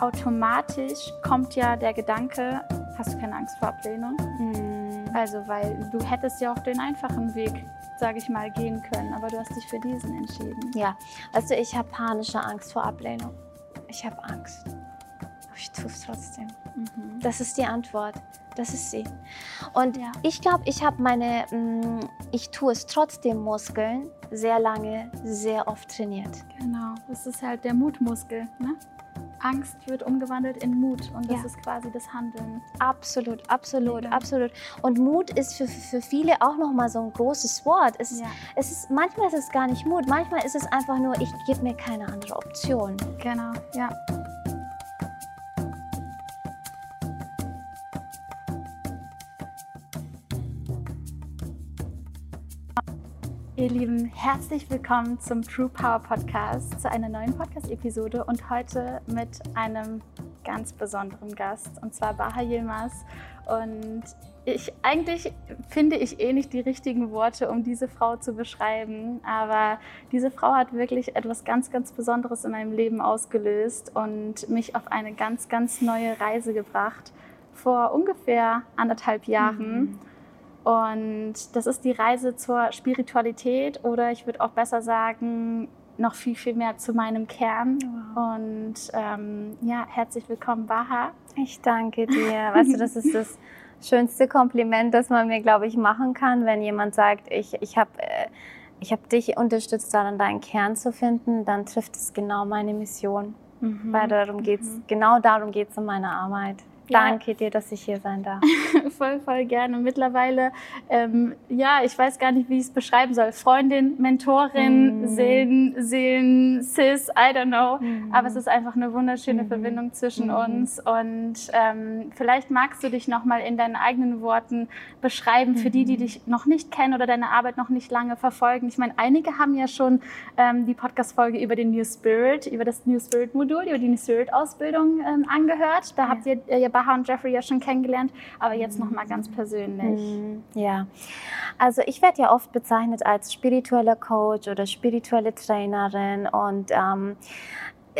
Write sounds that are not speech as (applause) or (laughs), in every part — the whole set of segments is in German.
automatisch kommt ja der Gedanke, hast du keine Angst vor Ablehnung? Mhm. Also, weil du hättest ja auch den einfachen Weg, sage ich mal, gehen können, aber du hast dich für diesen entschieden. Ja, also ich habe panische Angst vor Ablehnung. Ich habe Angst. Aber ich tue es trotzdem. Mhm. Das ist die Antwort. Das ist sie. Und Ja. ich glaube, ich habe meine, mh, ich tue es trotzdem Muskeln sehr lange, sehr oft trainiert. Genau, das ist halt der Mutmuskel. Ne? Angst wird umgewandelt in Mut und das Ja. ist quasi das Handeln. Absolut, absolut, Mega. absolut. Und Mut ist für, für viele auch nochmal so ein großes Wort. Es ist, Ja. es ist, manchmal ist es gar nicht Mut, manchmal ist es einfach nur, ich gebe mir keine andere Option. Genau, ja. Ihr Lieben, herzlich willkommen zum True Power Podcast, zu einer neuen Podcast-Episode und heute mit einem ganz besonderen Gast, und zwar Baha Yilmaz. Und ich, eigentlich finde ich eh nicht die richtigen Worte, um diese Frau zu beschreiben, aber diese Frau hat wirklich etwas ganz, ganz Besonderes in meinem Leben ausgelöst und mich auf eine ganz, ganz neue Reise gebracht vor ungefähr anderthalb Jahren. Und das ist die Reise zur Spiritualität oder ich würde auch besser sagen, noch viel, viel mehr zu meinem Kern. Und ähm, ja, herzlich willkommen, Baha. Ich danke dir. Weißt du, das ist das (laughs) schönste Kompliment, das man mir, glaube ich, machen kann, wenn jemand sagt, ich, ich habe äh, ich hab dich unterstützt, daran deinen Kern zu finden, dann trifft es genau meine Mission. Weil darum geht's, Mhm. genau darum geht es in meiner Arbeit. Danke dir, dass ich hier sein darf. (laughs) voll, voll gerne. Mittlerweile, ähm, ja, ich weiß gar nicht, wie ich es beschreiben soll. Freundin, Mentorin, Mhm. Seelen, Seelen, Sis, I don't know. Mhm. Aber es ist einfach eine wunderschöne Mhm. Verbindung zwischen Mhm. uns. Und ähm, vielleicht magst du dich nochmal in deinen eigenen Worten beschreiben, für die, die Mhm. dich noch nicht kennen oder deine Arbeit noch nicht lange verfolgen. Ich meine, einige haben ja schon ähm, die Podcast-Folge über den New Spirit, über das New Spirit-Modul, über die New Spirit-Ausbildung ähm, angehört. Da Ja. habt ihr ja Baha und Jeffrey ja schon kennengelernt, aber jetzt nochmal ganz persönlich. Mhm, Ja, also ich werde ja oft bezeichnet als spiritueller Coach oder spirituelle Trainerin und ähm,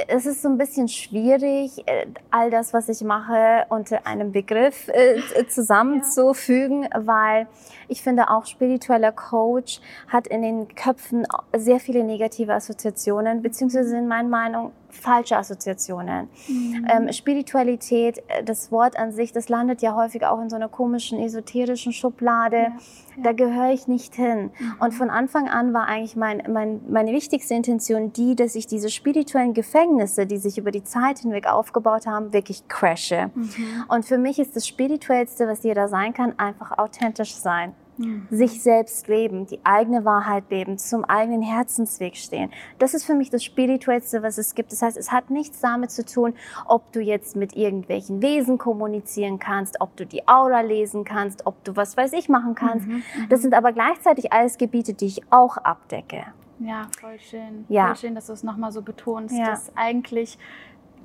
es ist so ein bisschen schwierig, äh, all das, was ich mache, unter einem Begriff äh, (laughs) zusammenzufügen, weil ich finde auch spiritueller Coach hat in den Köpfen sehr viele negative Assoziationen, beziehungsweise in meiner Meinung falsche Assoziationen. Mhm. Ähm, Spiritualität, äh, das Wort an sich, das landet ja häufig auch in so einer komischen, esoterischen Schublade. Ja, Da gehöre ich nicht hin. Mhm. Und von Anfang an war eigentlich mein, mein, meine wichtigste Intention die, dass ich diese spirituellen Gefängnisse, die sich über die Zeit hinweg aufgebaut haben, wirklich crashe. Mhm. Und für mich ist das Spirituellste, was jeder sein kann, einfach authentisch sein Mhm. sich selbst leben, die eigene Wahrheit leben, zum eigenen Herzensweg stehen. Das ist für mich das Spirituellste, was es gibt. Das heißt, es hat nichts damit zu tun, ob du jetzt mit irgendwelchen Wesen kommunizieren kannst, ob du die Aura lesen kannst, ob du was weiß ich machen kannst. Mhm. Das sind aber gleichzeitig alles Gebiete, die ich auch abdecke. Ja, voll schön. Ja. Voll schön, dass du es nochmal so betonst, Ja. dass eigentlich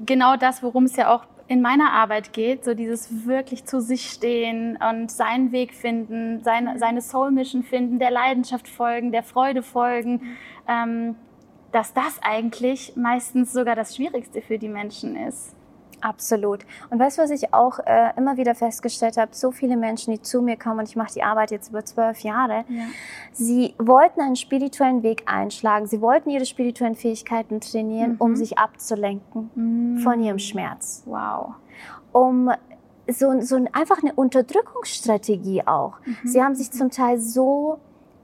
genau das, worum es ja auch in meiner Arbeit geht, so dieses wirklich zu sich stehen und seinen Weg finden, seine, seine Soul Mission finden, der Leidenschaft folgen, der Freude folgen, ähm, dass das eigentlich meistens sogar das Schwierigste für die Menschen ist. Absolut. Und weißt du, was ich auch äh, immer wieder festgestellt habe? So viele Menschen, die zu mir kommen, und ich mache die Arbeit jetzt über zwölf Jahre, Ja. Sie wollten einen spirituellen Weg einschlagen. Sie wollten ihre spirituellen Fähigkeiten trainieren, Mhm. um sich abzulenken von ihrem Schmerz. Wow. Um so, so ein- einfach eine Unterdrückungsstrategie auch. Mhm. Sie haben sich zum Teil so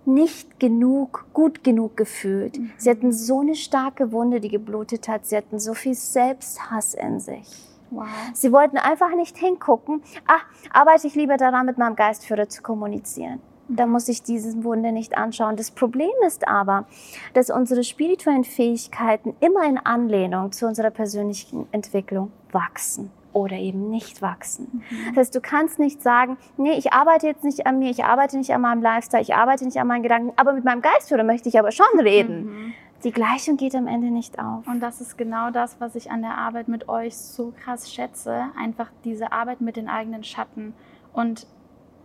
nicht genug, gut genug gefühlt. Mhm. Sie hatten so eine starke Wunde, die geblutet hat. Sie hatten so viel Selbsthass in sich. Wow. Sie wollten einfach nicht hingucken. Ah, arbeite ich lieber daran, mit meinem Geistführer zu kommunizieren. Da muss ich diese Wunde nicht anschauen. Das Problem ist aber, dass unsere spirituellen Fähigkeiten immer in Anlehnung zu unserer persönlichen Entwicklung wachsen oder eben nicht wachsen. Das heißt, du kannst nicht sagen, nee, ich arbeite jetzt nicht an mir, ich arbeite nicht an meinem Lifestyle, ich arbeite nicht an meinen Gedanken, aber mit meinem Geistführer möchte ich aber schon reden. Mhm. Die Gleichung geht am Ende nicht auf. Und das ist genau das, was ich an der Arbeit mit euch so krass schätze. Einfach diese Arbeit mit den eigenen Schatten. Und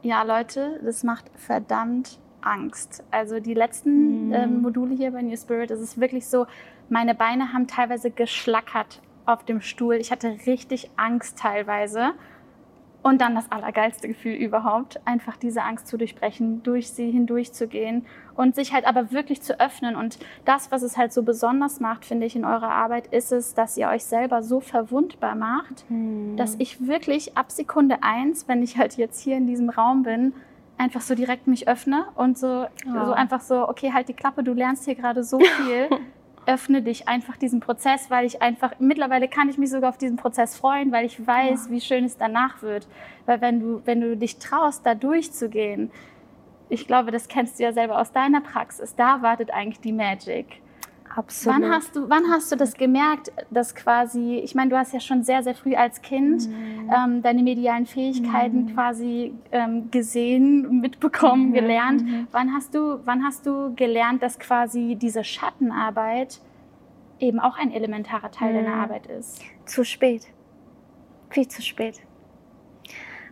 ja, Leute, das macht verdammt Angst. Also die letzten Mhm. ähm, Module hier bei New Spirit, es ist wirklich so, meine Beine haben teilweise geschlackert auf dem Stuhl. Ich hatte richtig Angst teilweise. Und dann das allergeilste Gefühl überhaupt, einfach diese Angst zu durchbrechen, durch sie hindurchzugehen und sich halt aber wirklich zu öffnen. Und das, was es halt so besonders macht, finde ich, in eurer Arbeit, ist es, dass ihr euch selber so verwundbar macht, hm. dass ich wirklich ab Sekunde eins, wenn ich halt jetzt hier in diesem Raum bin, einfach so direkt mich öffne und so, oh. so einfach so, okay, halt die Klappe, du lernst hier gerade so (laughs) viel. Öffne dich einfach diesem Prozess, weil ich einfach, mittlerweile kann ich mich sogar auf diesen Prozess freuen, weil ich weiß, ja. wie schön es danach wird. Weil wenn du, wenn du dich traust, da durchzugehen, ich glaube, das kennst du ja selber aus deiner Praxis, da wartet eigentlich die Magic. Absolut. Wann hast du, wann hast du das gemerkt, dass quasi, ich meine, du hast ja schon sehr, sehr früh als Kind mhm. ähm, deine medialen Fähigkeiten mhm. quasi ähm, gesehen, mitbekommen, mhm. gelernt. Mhm. Wann hast du, wann hast du gelernt, dass quasi diese Schattenarbeit eben auch ein elementarer Teil deiner mhm. Arbeit ist? Zu spät. Viel zu spät.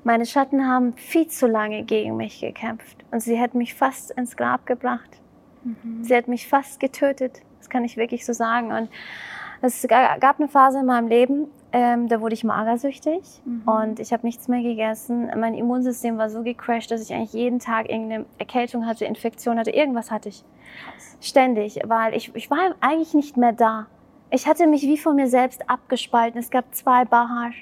Meine Schatten haben viel zu lange gegen mich gekämpft und sie hätten mich fast ins Grab gebracht. Mhm. Sie hat mich fast getötet. Das kann ich wirklich so sagen. Und es gab eine Phase in meinem Leben, ähm, da wurde ich magersüchtig mhm. und ich habe nichts mehr gegessen. Mein Immunsystem war so gecrashed, dass ich eigentlich jeden Tag irgendeine Erkältung hatte, Infektion hatte, irgendwas hatte ich. Ständig, weil ich, ich war eigentlich nicht mehr da. Ich hatte mich wie von mir selbst abgespalten. Es gab zwei Bahar.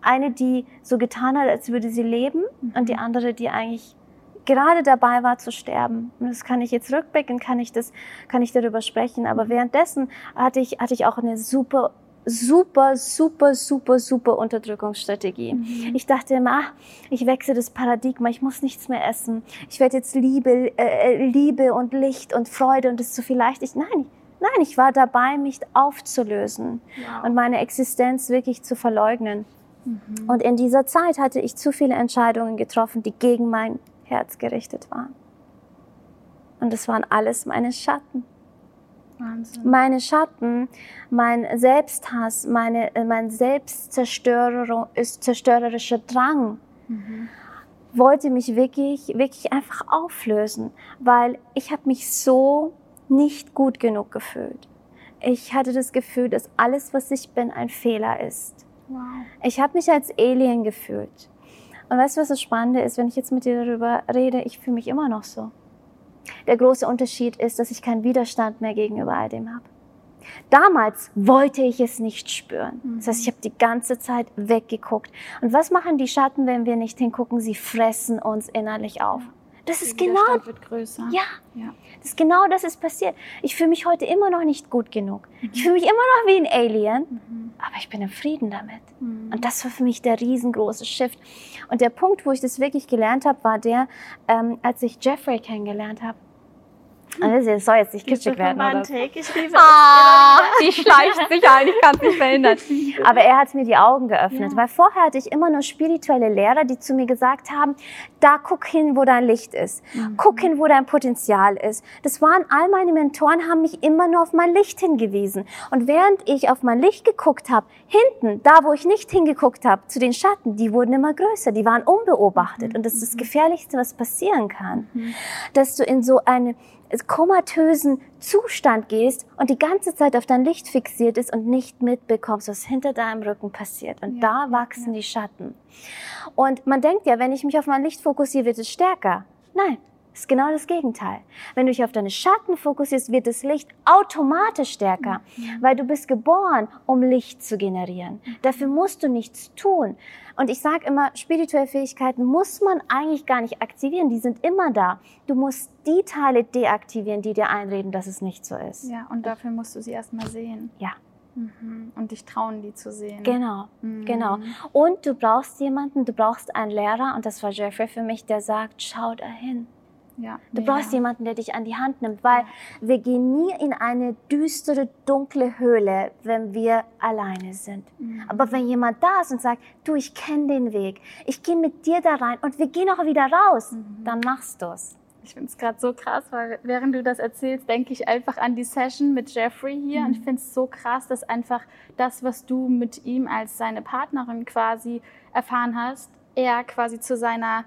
Eine, die so getan hat, als würde sie leben mhm. und die andere, die eigentlich gerade dabei war zu sterben. Und das kann ich jetzt rückblicken, kann ich das, kann ich darüber sprechen. Aber mhm. währenddessen hatte ich, hatte ich auch eine super super, super, super, super Unterdrückungsstrategie. Mhm. Ich dachte immer, ach, ich wechsle das Paradigma, ich muss nichts mehr essen. Ich werde jetzt Liebe, äh, Liebe und Licht und Freude und das ist so viel leicht. Ich, nein, nein, ich war dabei, mich aufzulösen wow. und meine Existenz wirklich zu verleugnen. Mhm. Und in dieser Zeit hatte ich zu viele Entscheidungen getroffen, die gegen mein Herz gerichtet waren. Und es waren alles meine Schatten. Wahnsinn. Meine Schatten, mein Selbsthass, meine, äh, mein selbstzerstörerischer Drang mhm. wollte mich wirklich, wirklich einfach auflösen, weil ich habe mich so nicht gut genug gefühlt. Ich hatte das Gefühl, dass alles, was ich bin, ein Fehler ist. Wow. Ich habe mich als Alien gefühlt. Und weißt du, was das Spannende ist, wenn ich jetzt mit dir darüber rede, ich fühle mich immer noch so. Der große Unterschied ist, dass ich keinen Widerstand mehr gegenüber all dem habe. Damals wollte ich es nicht spüren. Das heißt, ich habe die ganze Zeit weggeguckt. Und was machen die Schatten, wenn wir nicht hingucken? Sie fressen uns innerlich auf. Das ist genau. wird größer. Ja, ja. Das ist genau das ist passiert. Ich fühle mich heute immer noch nicht gut genug. Mhm. Ich fühle mich immer noch wie ein Alien, mhm. aber ich bin im Frieden damit. Mhm. Und das war für mich der riesengroße Shift. Und der Punkt, wo ich das wirklich gelernt habe, war der, ähm, als ich Jeffrey kennengelernt habe. Also es soll jetzt nicht kitschig werden. Romantik. Ich liebe ah, es. Die schleicht sich ein, ich kann es nicht verhindern. (laughs) Aber er hat mir die Augen geöffnet, ja. weil vorher hatte ich immer nur spirituelle Lehrer, die zu mir gesagt haben, da guck hin, wo dein Licht ist. Mhm. Guck hin, wo dein Potenzial ist. Das waren all meine Mentoren, haben mich immer nur auf mein Licht hingewiesen. Und während ich auf mein Licht geguckt habe, hinten, da wo ich nicht hingeguckt habe, zu den Schatten, die wurden immer größer, die waren unbeobachtet. Mhm. Und das ist das. Gefährlichste, was passieren kann. Mhm. Dass du in so eine komatösen Zustand gehst und die ganze Zeit auf dein Licht fixiert ist und nicht mitbekommst, was hinter deinem Rücken passiert. Und ja. da wachsen ja. die Schatten. Und man denkt ja, wenn ich mich auf mein Licht fokussiere, wird es stärker. Nein, ist genau das Gegenteil. Wenn du dich auf deine Schatten fokussierst, wird das Licht automatisch stärker, mhm. weil du bist geboren, um Licht zu generieren. Dafür musst du nichts tun. Und ich sage immer, spirituelle Fähigkeiten muss man eigentlich gar nicht aktivieren, die sind immer da. Du musst die Teile deaktivieren, die dir einreden, dass es nicht so ist. Ja, und dafür musst du sie erstmal sehen. Ja. Mhm. Und dich trauen, die zu sehen. Genau, mhm. genau. Und du brauchst jemanden, du brauchst einen Lehrer, und das war Jeffrey für mich, der sagt, schau dahin. Ja, du brauchst ja. jemanden, der dich an die Hand nimmt, weil wir gehen nie in eine düstere, dunkle Höhle, wenn wir alleine sind. Mhm. Aber wenn jemand da ist und sagt, du, ich kenne den Weg, ich gehe mit dir da rein und wir gehen auch wieder raus, mhm. dann machst du es. Ich finde es gerade so krass, weil während du das erzählst, denke ich einfach an die Session mit Jeffrey hier. Mhm. Und ich finde es so krass, dass einfach das, was du mit ihm als seine Partnerin quasi erfahren hast, er quasi zu seiner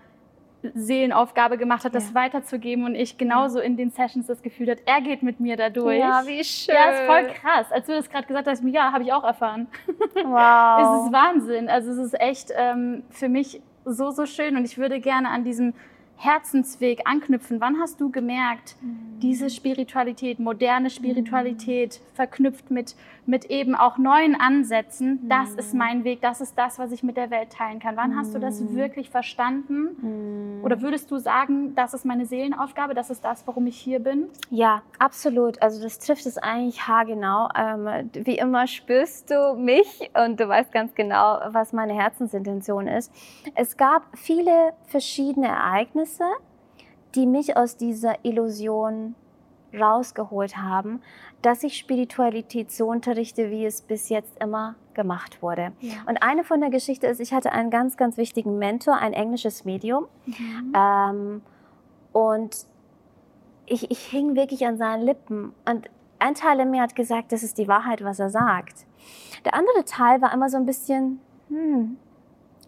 Seelenaufgabe gemacht hat, das Ja. weiterzugeben und ich genauso in den Sessions das Gefühl hat, er geht mit mir da durch. Ja, wie schön. Ja, ist voll krass. Als du das gerade gesagt hast, ja, habe ich auch erfahren. Wow. Es ist Wahnsinn. Also es ist echt ähm, für mich so, so schön und ich würde gerne an diesem Herzensweg anknüpfen. Wann hast du gemerkt, diese Spiritualität, moderne Spiritualität, verknüpft mit, mit eben auch neuen Ansätzen, das ist mein Weg, das ist das, was ich mit der Welt teilen kann. Wann hast du das wirklich verstanden? Oder würdest du sagen, das ist meine Seelenaufgabe, das ist das, warum ich hier bin? Ja, absolut. Also das trifft es eigentlich haargenau. Ähm, wie immer spürst du mich und du weißt ganz genau, was meine Herzensintention ist. Es gab viele verschiedene Ereignisse, die mich aus dieser Illusion rausgeholt haben, dass ich Spiritualität so unterrichte, wie es bis jetzt immer gemacht wurde. Ja. Und eine von der Geschichte ist, ich hatte einen ganz, ganz wichtigen Mentor, ein englisches Medium. Ähm, und ich, ich hing wirklich an seinen Lippen. Und ein Teil in mir hat gesagt, das ist die Wahrheit, was er sagt. Der andere Teil war immer so ein bisschen, hm,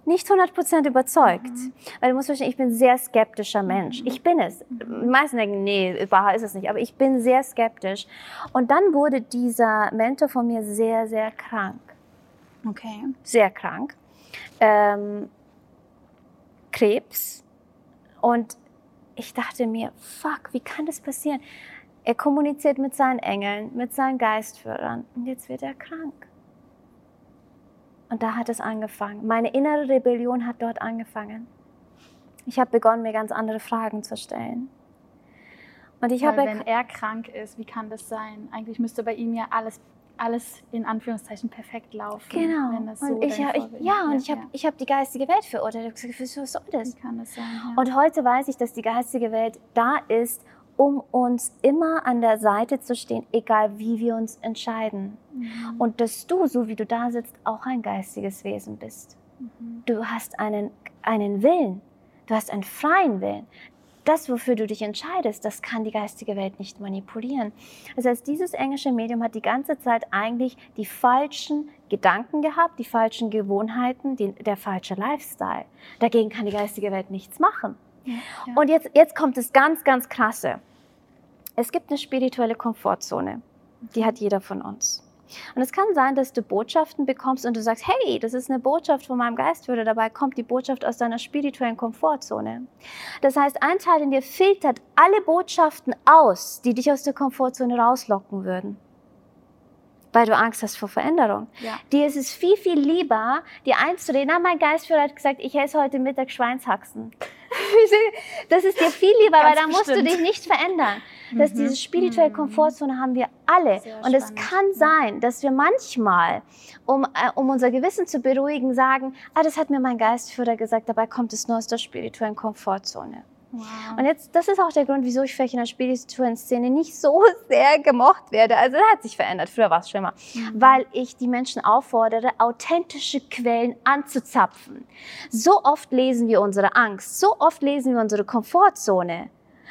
nicht 100% überzeugt. Weil du musst verstehen, ich bin ein sehr skeptischer Mensch. Ich bin es. Die meisten denken, nee, Wahrheit ist es nicht. Aber ich bin sehr skeptisch. Und dann wurde dieser Mentor von mir sehr, sehr krank Okay. sehr krank, ähm, Krebs. Und ich dachte mir, fuck, wie kann das passieren? Er kommuniziert mit seinen Engeln, mit seinen Geistführern und jetzt wird er krank. Und da hat es angefangen. Meine innere Rebellion hat dort angefangen. Ich habe begonnen, mir ganz andere Fragen zu stellen. Und ich habe wenn er krank ist, wie kann das sein? Eigentlich müsste bei ihm ja alles, alles in Anführungszeichen perfekt laufen. genau. Wenn das so und ich, hab- ich, ja, und ich habe ich hab die geistige Welt verurteilt. Ich habe gesagt, wieso soll das? Wie kann das sein? Ja. Und heute weiß ich, dass die geistige Welt da ist, um uns immer an der Seite zu stehen, egal wie wir uns entscheiden. Mhm. Und dass du, so wie du da sitzt, auch ein geistiges Wesen bist. Mhm. Du hast einen, einen Willen, du hast einen freien Willen. Das, wofür du dich entscheidest, das kann die geistige Welt nicht manipulieren. Das heißt, dieses englische Medium hat die ganze Zeit eigentlich die falschen Gedanken gehabt, die falschen Gewohnheiten, die, der falsche Lifestyle. Dagegen kann die geistige Welt nichts machen. Ja. Und jetzt, jetzt kommt das ganz, ganz krasse. Es gibt eine spirituelle Komfortzone. Die hat jeder von uns. Und es kann sein, dass du Botschaften bekommst und du sagst, hey, das ist eine Botschaft von meinem Geistführer. Dabei kommt die Botschaft aus deiner spirituellen Komfortzone. Das heißt, ein Teil in dir filtert alle Botschaften aus, die dich aus der Komfortzone rauslocken würden. Weil du Angst hast vor Veränderung. Ja. Dir ist es viel, viel lieber, dir einzureden, na, mein Geistführer hat gesagt, ich esse heute Mittag Schweinshaxen. (laughs) Das ist dir viel lieber, weil Ganz da musst du dich nicht verändern. Das, Mhm. diese spirituelle Mhm. Komfortzone haben wir alle. Sehr Und es kann sein, dass wir manchmal, um, äh, um unser Gewissen zu beruhigen, sagen, ah, das hat mir mein Geistführer gesagt, dabei kommt es nur aus der spirituellen Komfortzone. Wow. Und jetzt, das ist auch der Grund, wieso ich vielleicht in der spirituellen Szene nicht so (laughs) sehr gemocht werde. Also, das hat sich verändert. Früher war es schlimmer. Mhm. Weil ich die Menschen auffordere, authentische Quellen anzuzapfen. So oft lesen wir unsere Angst, so oft lesen wir unsere Komfortzone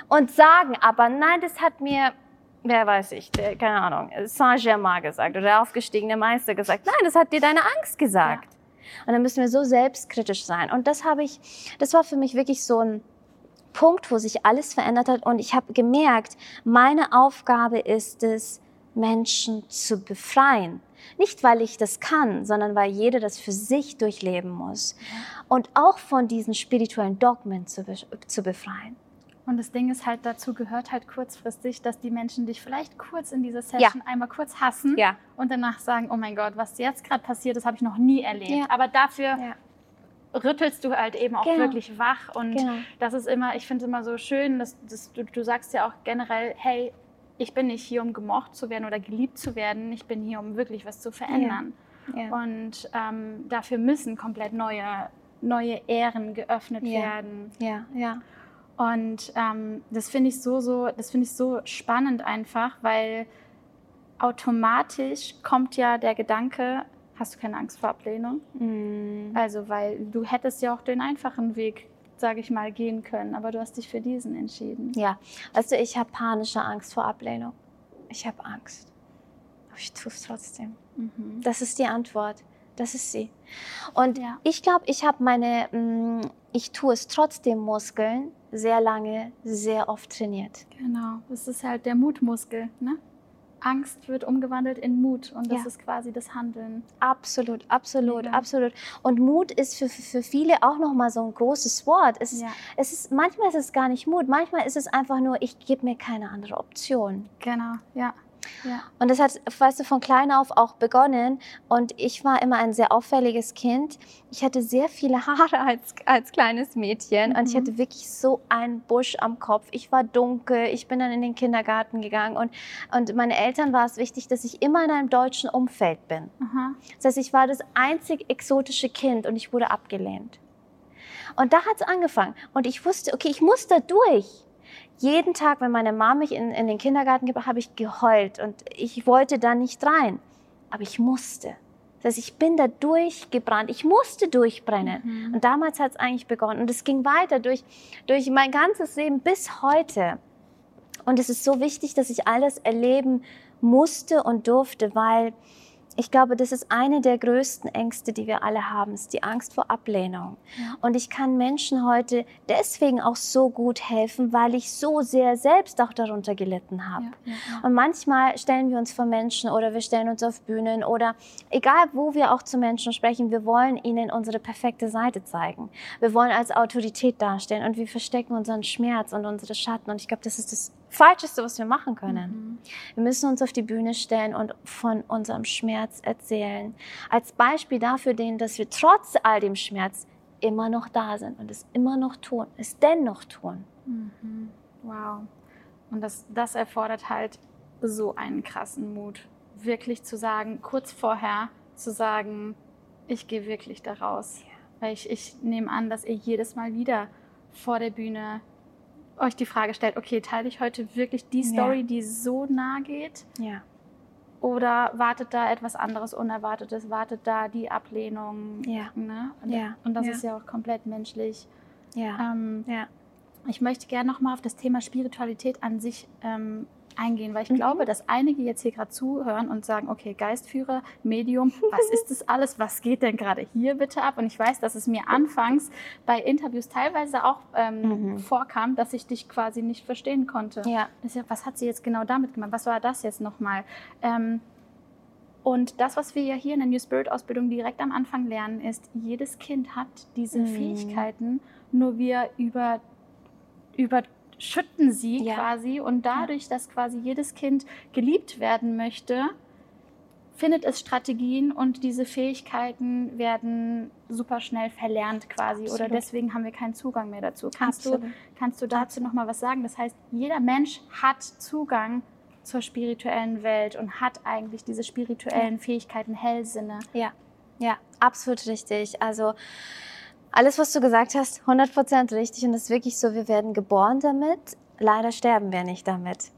und sagen aber, nein, das hat mir, wer weiß ich, der, keine Ahnung, Saint-Germain gesagt oder der aufgestiegene Meister gesagt. Nein, das hat dir deine Angst gesagt. Und dann müssen wir so selbstkritisch sein. Und das habe ich, das war für mich wirklich so ein Punkt, wo sich alles verändert hat. Und ich habe gemerkt, meine Aufgabe ist es, Menschen zu befreien. Nicht, weil ich das kann, sondern weil jeder das für sich durchleben muss. Und auch von diesen spirituellen Dogmen zu, be zu befreien. Und das Ding ist halt, dazu gehört halt kurzfristig, dass die Menschen dich vielleicht kurz in dieser Session einmal kurz hassen Ja. und danach sagen, oh mein Gott, was jetzt gerade passiert ist, habe ich noch nie erlebt. Ja. Aber dafür Ja. Rüttelst du halt eben auch Genau. wirklich wach und Genau. das ist immer, ich finde es immer so schön, dass, dass du, du sagst ja auch generell, hey, ich bin nicht hier, um gemocht zu werden oder geliebt zu werden, ich bin hier, um wirklich was zu verändern. Ja. Und ähm, dafür müssen komplett neue, neue Ähren geöffnet Ja. werden. Ja, ja. Und ähm, das finde ich so, so, das finde ich so spannend einfach, weil automatisch kommt ja der Gedanke, hast du keine Angst vor Ablehnung? Mm. Also, weil du hättest ja auch den einfachen Weg, sage ich mal, gehen können, aber du hast dich für diesen entschieden. Ja, du, ich habe panische Angst vor Ablehnung. Ich habe Angst. Aber ich tue es trotzdem. Mhm. Das ist die Antwort. Das ist sie. Und Ja. ich glaube, ich habe meine, mh, ich tue es trotzdem Muskeln sehr lange, sehr oft trainiert. Genau, das ist halt der Mutmuskel. Ne? Angst wird umgewandelt in Mut und das Ja. ist quasi das Handeln. Absolut, absolut, Mega. absolut. Und Mut ist für, für viele auch nochmal so ein großes Wort. Es ist, Ja. es ist, manchmal ist es gar nicht Mut, manchmal ist es einfach nur, ich gebe mir keine andere Option. Genau, ja. Ja. Und das hat, weißt du, von klein auf auch begonnen. Und ich war immer ein sehr auffälliges Kind. Ich hatte sehr viele (laughs) Haare als, als kleines Mädchen. Und ich Mhm. hatte wirklich so einen Busch am Kopf. Ich war dunkel. Ich bin dann in den Kindergarten gegangen. Und, und meine Eltern war es wichtig, dass ich immer in einem deutschen Umfeld bin. Aha. Das heißt, ich war das einzig exotische Kind und ich wurde abgelehnt. Und da hat es angefangen. Und ich wusste, okay, ich muss da durch. Jeden Tag, wenn meine Mama mich in, in den Kindergarten gebracht habe ich geheult und ich wollte da nicht rein. Aber ich musste. Das heißt, ich bin da durchgebrannt. Ich musste durchbrennen. Mhm. Und damals hat es eigentlich begonnen. Und es ging weiter durch, durch mein ganzes Leben bis heute. Und es ist so wichtig, dass ich alles erleben musste und durfte, weil ich glaube, das ist eine der größten Ängste, die wir alle haben, ist die Angst vor Ablehnung. Und ich kann Menschen heute deswegen auch so gut helfen, weil ich so sehr selbst auch darunter gelitten habe. Ja, ja, ja. Und manchmal stellen wir uns vor Menschen oder wir stellen uns auf Bühnen oder egal wo wir auch zu Menschen sprechen, wir wollen ihnen unsere perfekte Seite zeigen. Wir wollen als Autorität dastehen und wir verstecken unseren Schmerz und unsere Schatten. Und ich glaube, das ist das Falscheste, was wir machen können. Mhm. Wir müssen uns auf die Bühne stellen und von unserem Schmerz erzählen. Als Beispiel dafür dienen, dass wir trotz all dem Schmerz immer noch da sind und es immer noch tun, es dennoch tun. Mhm. Wow. Und das, das erfordert halt so einen krassen Mut. Wirklich zu sagen, kurz vorher zu sagen, ich gehe wirklich da raus. Weil ich, ich nehme an, dass ihr jedes Mal wieder vor der Bühne euch die Frage stellt, okay, teile ich heute wirklich die Ja. Story, die so nah geht? Ja. Oder wartet da etwas anderes Unerwartetes? Wartet da die Ablehnung? Ja. Ne? Und, Ja. und das Ja. ist ja auch komplett menschlich. Ja. Ähm, Ja. ich möchte gerne nochmal auf das Thema Spiritualität an sich ähm, eingehen, weil ich Mhm. glaube, dass einige jetzt hier gerade zuhören und sagen, okay, Geistführer, Medium, was (laughs) ist das alles? Was geht denn gerade hier bitte ab? Und ich weiß, dass es mir anfangs bei Interviews teilweise auch ähm, Mhm. vorkam, dass ich dich quasi nicht verstehen konnte. Ja. Was hat sie jetzt genau damit gemacht? Was war das jetzt nochmal? Ähm, und das, was wir ja hier in der New Spirit Ausbildung direkt am Anfang lernen, ist, jedes Kind hat diese Mhm. Fähigkeiten, nur wir über, überschütten sie Ja. quasi. Und dadurch, dass quasi jedes Kind geliebt werden möchte, findet es Strategien und diese Fähigkeiten werden super schnell verlernt quasi. Oder Absolut. deswegen haben wir keinen Zugang mehr dazu. Kannst du Absolut. Kannst du dazu noch mal was sagen? Das heißt, jeder Mensch hat Zugang zur spirituellen Welt und hat eigentlich diese spirituellen Fähigkeiten, Hellsinne. Ja, ja, absolut richtig. Also alles, was du gesagt hast, 100% richtig und es ist wirklich so, wir werden geboren damit, leider sterben wir nicht damit.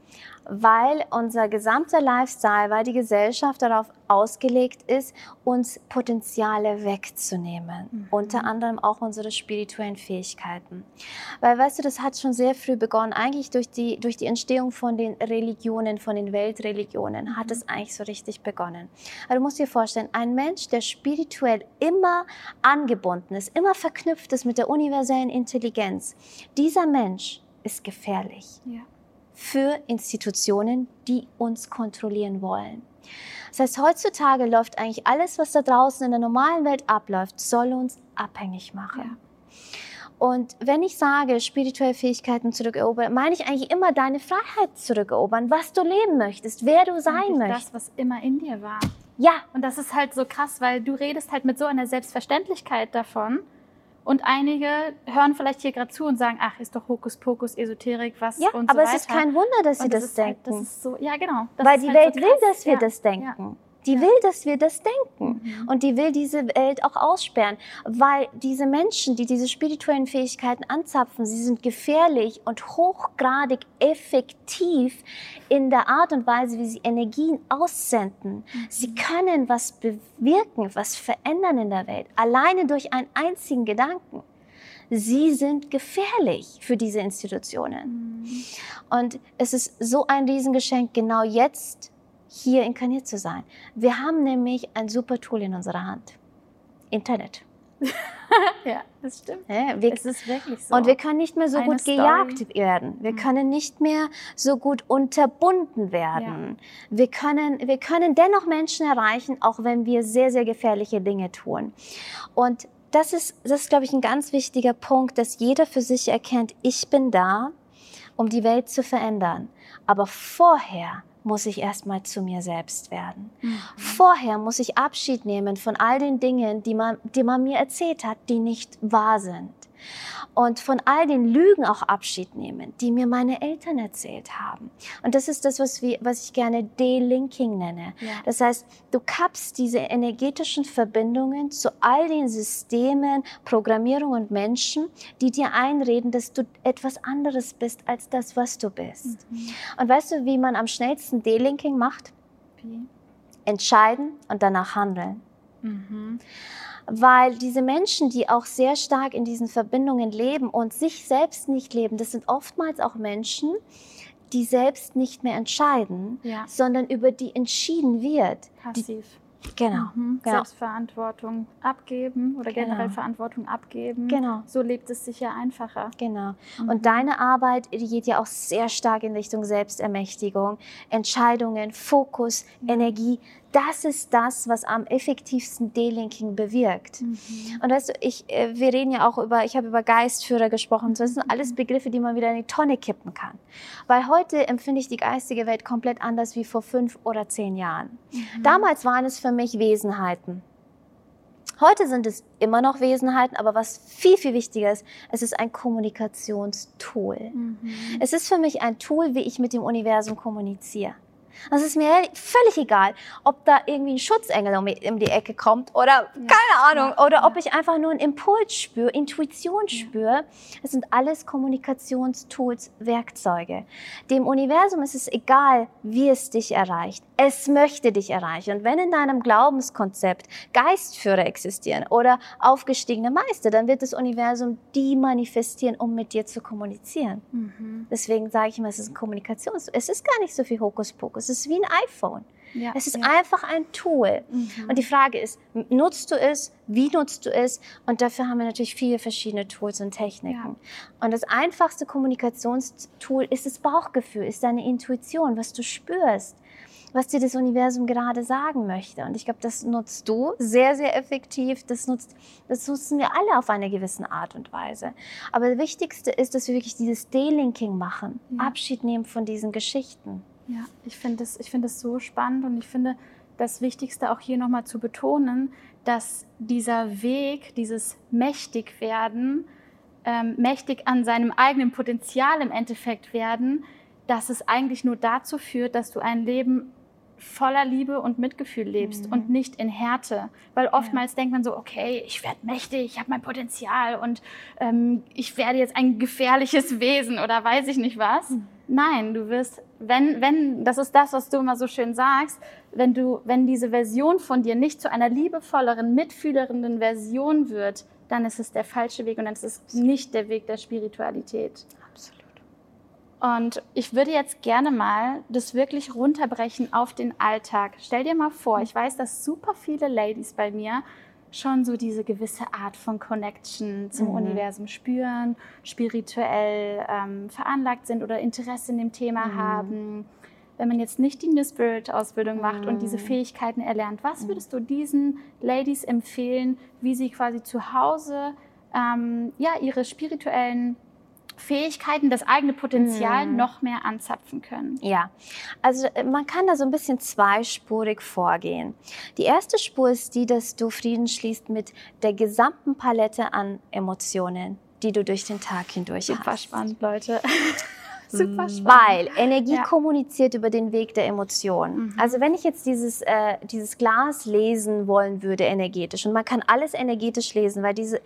Weil unser gesamter Lifestyle, weil die Gesellschaft darauf ausgelegt ist, uns Potenziale wegzunehmen. Mhm. Unter anderem auch unsere spirituellen Fähigkeiten. Weil, weißt du, das hat schon sehr früh begonnen. Eigentlich durch die, durch die Entstehung von den Religionen, von den Weltreligionen, hat Mhm. es eigentlich so richtig begonnen. Also du musst dir vorstellen, ein Mensch, der spirituell immer angebunden ist, immer verknüpft ist mit der universellen Intelligenz, dieser Mensch ist gefährlich Ja. Für Institutionen, die uns kontrollieren wollen. Das heißt, heutzutage läuft eigentlich alles, was da draußen in der normalen Welt abläuft, soll uns abhängig machen. Und wenn ich sage, spirituelle Fähigkeiten zurückerobern, meine ich eigentlich immer deine Freiheit zurückerobern, was du leben möchtest, wer du sein möchtest. Das, was immer in dir war. Ja, Und das ist halt so krass, weil du redest halt mit so einer Selbstverständlichkeit davon. Und einige hören vielleicht hier gerade zu und sagen, ach, ist doch Hokuspokus, Esoterik, was ja und aber so es ist weiter. kein Wunder, dass sie Und das, ist halt, denken. das ist so, ja, genau. Das Weil die halt Welt so will, dass wir ja. das denken. Die will, dass wir das denken. Mhm. Und die will diese Welt auch aussperren, weil diese Menschen, die diese spirituellen Fähigkeiten anzapfen, sie sind gefährlich und hochgradig effektiv in der Art und Weise, wie sie Energien aussenden. Sie können was bewirken, was verändern in der Welt, alleine durch einen einzigen Gedanken. Sie sind gefährlich für diese Institutionen. Mhm. Und es ist so ein Riesengeschenk, genau jetzt hier inkarniert zu sein. Wir haben nämlich ein super Tool in unserer Hand. Internet. (laughs) ja, das stimmt. Ja, wir, es ist wirklich so. Und wir können nicht mehr so Eine gut Story. gejagt werden. Wir Mhm. können nicht mehr so gut unterbunden werden. Wir, können, wir können dennoch Menschen erreichen, auch wenn wir sehr, sehr gefährliche Dinge tun. Und das ist, das ist, glaube ich, ein ganz wichtiger Punkt, dass jeder für sich erkennt, ich bin da, um die Welt zu verändern. Aber vorher muss ich erstmal zu mir selbst werden. Mhm. Vorher muss ich Abschied nehmen von all den Dingen, die man, die man mir erzählt hat, die nicht wahr sind. Und von all den Lügen auch Abschied nehmen, die mir meine Eltern erzählt haben. Und das ist das, was, wir, was ich gerne Delinking nenne. Ja. Das heißt, du kappst diese energetischen Verbindungen zu all den Systemen, Programmierungen und Menschen, die dir einreden, dass du etwas anderes bist als das, was du bist. Mhm. Und weißt du, wie man am schnellsten Delinking macht? Wie? Entscheiden und danach handeln. Mhm. Weil diese Menschen, die auch sehr stark in diesen Verbindungen leben und sich selbst nicht leben, das sind oftmals auch Menschen, die selbst nicht mehr entscheiden, Ja, sondern über die entschieden wird. passiv. Genau. Mhm. genau. Selbstverantwortung abgeben oder Genau. generell Verantwortung abgeben. Genau. So lebt es sich ja einfacher. Genau. Mhm. Und deine Arbeit die geht ja auch sehr stark in Richtung Selbstermächtigung, Entscheidungen, Fokus, Energie. Das ist das, was am effektivsten Delinking bewirkt. Mhm. Und weißt du, ich, äh, wir reden ja auch über, ich habe über Geistführer gesprochen. Das sind alles Begriffe, die man wieder in die Tonne kippen kann. Weil heute empfinde ich die geistige Welt komplett anders wie vor fünf oder zehn Jahren. Mhm. Damals waren es für mich Wesenheiten. Heute sind es immer noch Wesenheiten, aber was viel, viel wichtiger ist, es ist ein Kommunikationstool. Mhm. Es ist für mich ein Tool, wie ich mit dem Universum kommuniziere. Es ist mir völlig egal, ob da irgendwie ein Schutzengel um, um die Ecke kommt oder keine Ahnung, ja, oder ob ja. ich einfach nur einen Impuls spüre, Intuition spüre. Es sind alles Kommunikationstools, Werkzeuge. Dem Universum ist es egal, wie es dich erreicht. Es möchte dich erreichen. Und wenn in deinem Glaubenskonzept Geistführer existieren oder aufgestiegene Meister, dann wird das Universum die manifestieren, um mit dir zu kommunizieren. Mhm. Deswegen sage ich immer, es ist ein Kommunikations. Es ist gar nicht so viel Hokuspokus. Es ist wie ein iPhone. Ja, Es ist ja. einfach ein Tool. Mhm. Und die Frage ist, nutzt du es? Wie nutzt du es? Und dafür haben wir natürlich viele verschiedene Tools und Techniken. Und das einfachste Kommunikationstool ist das Bauchgefühl, ist deine Intuition, was du spürst, was dir das Universum gerade sagen möchte. Und ich glaube, das nutzt du sehr, sehr effektiv. Das, nutzt, das nutzen wir alle auf eine gewisse Art und Weise. Aber das Wichtigste ist, dass wir wirklich dieses Delinking machen, Ja. Abschied nehmen von diesen Geschichten. Ja, ich finde es ich finde es so spannend und ich finde das Wichtigste auch hier nochmal zu betonen, dass dieser Weg, dieses Mächtigwerden, ähm, mächtig an seinem eigenen Potenzial im Endeffekt werden, dass es eigentlich nur dazu führt, dass du ein Leben voller Liebe und Mitgefühl lebst Mhm. und nicht in Härte. Weil oftmals denkt man so, okay, ich werde mächtig, ich habe mein Potenzial und ähm, ich werde jetzt ein gefährliches Wesen oder weiß ich nicht was. Mhm. Nein, du wirst, wenn, wenn, das ist das, was du immer so schön sagst, wenn du, wenn diese Version von dir nicht zu einer liebevolleren, mitfühlenden Version wird, dann ist es der falsche Weg und dann ist es nicht der Weg der Spiritualität. Und ich würde jetzt gerne mal das wirklich runterbrechen auf den Alltag. Stell dir mal vor, ich weiß, dass super viele Ladies bei mir schon so diese gewisse Art von Connection zum Mhm. Universum spüren, spirituell ähm, veranlagt sind oder Interesse in dem Thema Mhm. haben. Wenn man jetzt nicht die New Spirit Ausbildung macht und diese Mhm. Fähigkeiten erlernt, was würdest du diesen Ladies empfehlen, wie sie quasi zu Hause ähm, ja, ihre spirituellen Fähigkeiten, das eigene Potenzial Mhm. noch mehr anzapfen können. Ja, also äh, man kann da so ein bisschen zweispurig vorgehen. Die erste Spur ist die, dass du Frieden schließt mit der gesamten Palette an Emotionen, die du durch den Tag hindurch Super hast. spannend, Leute. (laughs) Super spannend. Weil Energie Ja. kommuniziert über den Weg der Emotionen. Mhm. Also wenn ich jetzt dieses, äh, dieses Glas lesen wollen würde energetisch und man kann alles energetisch lesen, weil diese,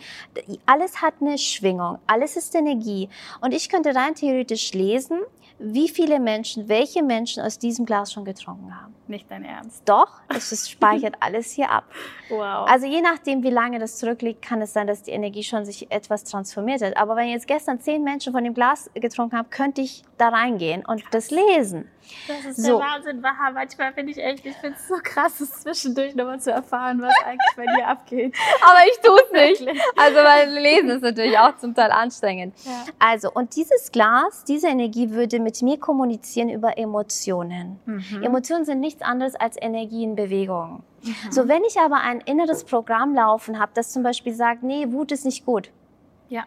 alles hat eine Schwingung, alles ist Energie und ich könnte rein theoretisch lesen, wie viele Menschen, welche Menschen aus diesem Glas schon getrunken haben. Nicht dein Ernst. Doch, es speichert (laughs) alles hier ab. Wow. Also je nachdem, wie lange das zurückliegt, kann es sein, dass die Energie schon sich etwas transformiert hat. Aber wenn jetzt gestern zehn Menschen von dem Glas getrunken haben, könnte ich da reingehen und das lesen. Das ist So. der Wahnsinn, Waha. Manchmal finde ich echt, ich finde es so krass, das zwischendurch nochmal zu erfahren, was eigentlich bei dir abgeht. (laughs) Aber ich tue es nicht. Also weil Lesen ist natürlich auch zum Teil anstrengend. Ja. Also, und dieses Glas, diese Energie würde mit mir kommunizieren über Emotionen. Mhm. Emotionen sind nichts anderes als Energie in Bewegung. So, wenn ich aber ein inneres Programm laufen habe, das zum Beispiel sagt, nee, Wut ist nicht gut. Ja.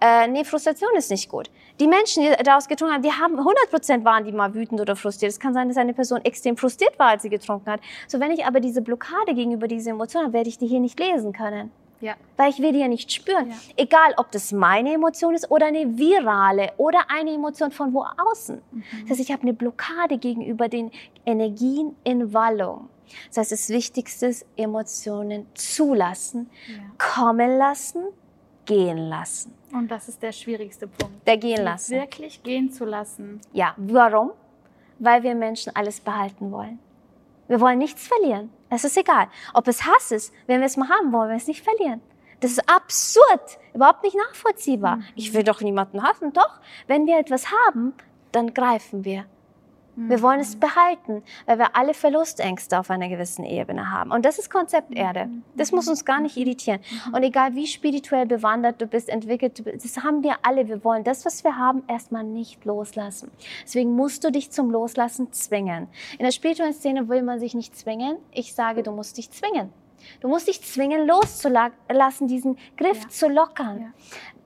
Äh, nee, Frustration ist nicht gut. Die Menschen, die daraus getrunken haben, die haben 100% waren die mal wütend oder frustriert. Es kann sein, dass eine Person extrem frustriert war, als sie getrunken hat. So, wenn ich aber diese Blockade gegenüber dieser Emotion habe, werde ich die hier nicht lesen können. Ja. Weil ich will die ja nicht spüren. Ja. Egal, ob das meine Emotion ist oder eine virale oder eine Emotion von wo außen. Mhm. Das heißt, ich habe eine Blockade gegenüber den Energien in Wallung. Das heißt, das Wichtigste ist, Emotionen zulassen, Ja. kommen lassen, gehen lassen. Und das ist der schwierigste Punkt. Der gehen lassen. Wirklich gehen zu lassen. Ja, warum? Weil wir Menschen alles behalten wollen. Wir wollen nichts verlieren. Es ist egal. Ob es Hass ist, wenn wir es mal haben, wollen wir es nicht verlieren. Das ist absurd, überhaupt nicht nachvollziehbar. Mhm. Ich will doch niemanden hassen. Doch, wenn wir etwas haben, dann greifen wir. Wir wollen es behalten, weil wir alle Verlustängste auf einer gewissen Ebene haben. Und das ist Konzept Erde. Das muss uns gar nicht irritieren. Und egal wie spirituell bewandert du bist, entwickelt, du bist, das haben wir alle. Wir wollen das, was wir haben, erstmal nicht loslassen. Deswegen musst du dich zum Loslassen zwingen. In der spirituellen Szene will man sich nicht zwingen. Ich sage, du musst dich zwingen. Du musst dich zwingen, loszulassen, diesen Griff Ja. zu lockern. Ja.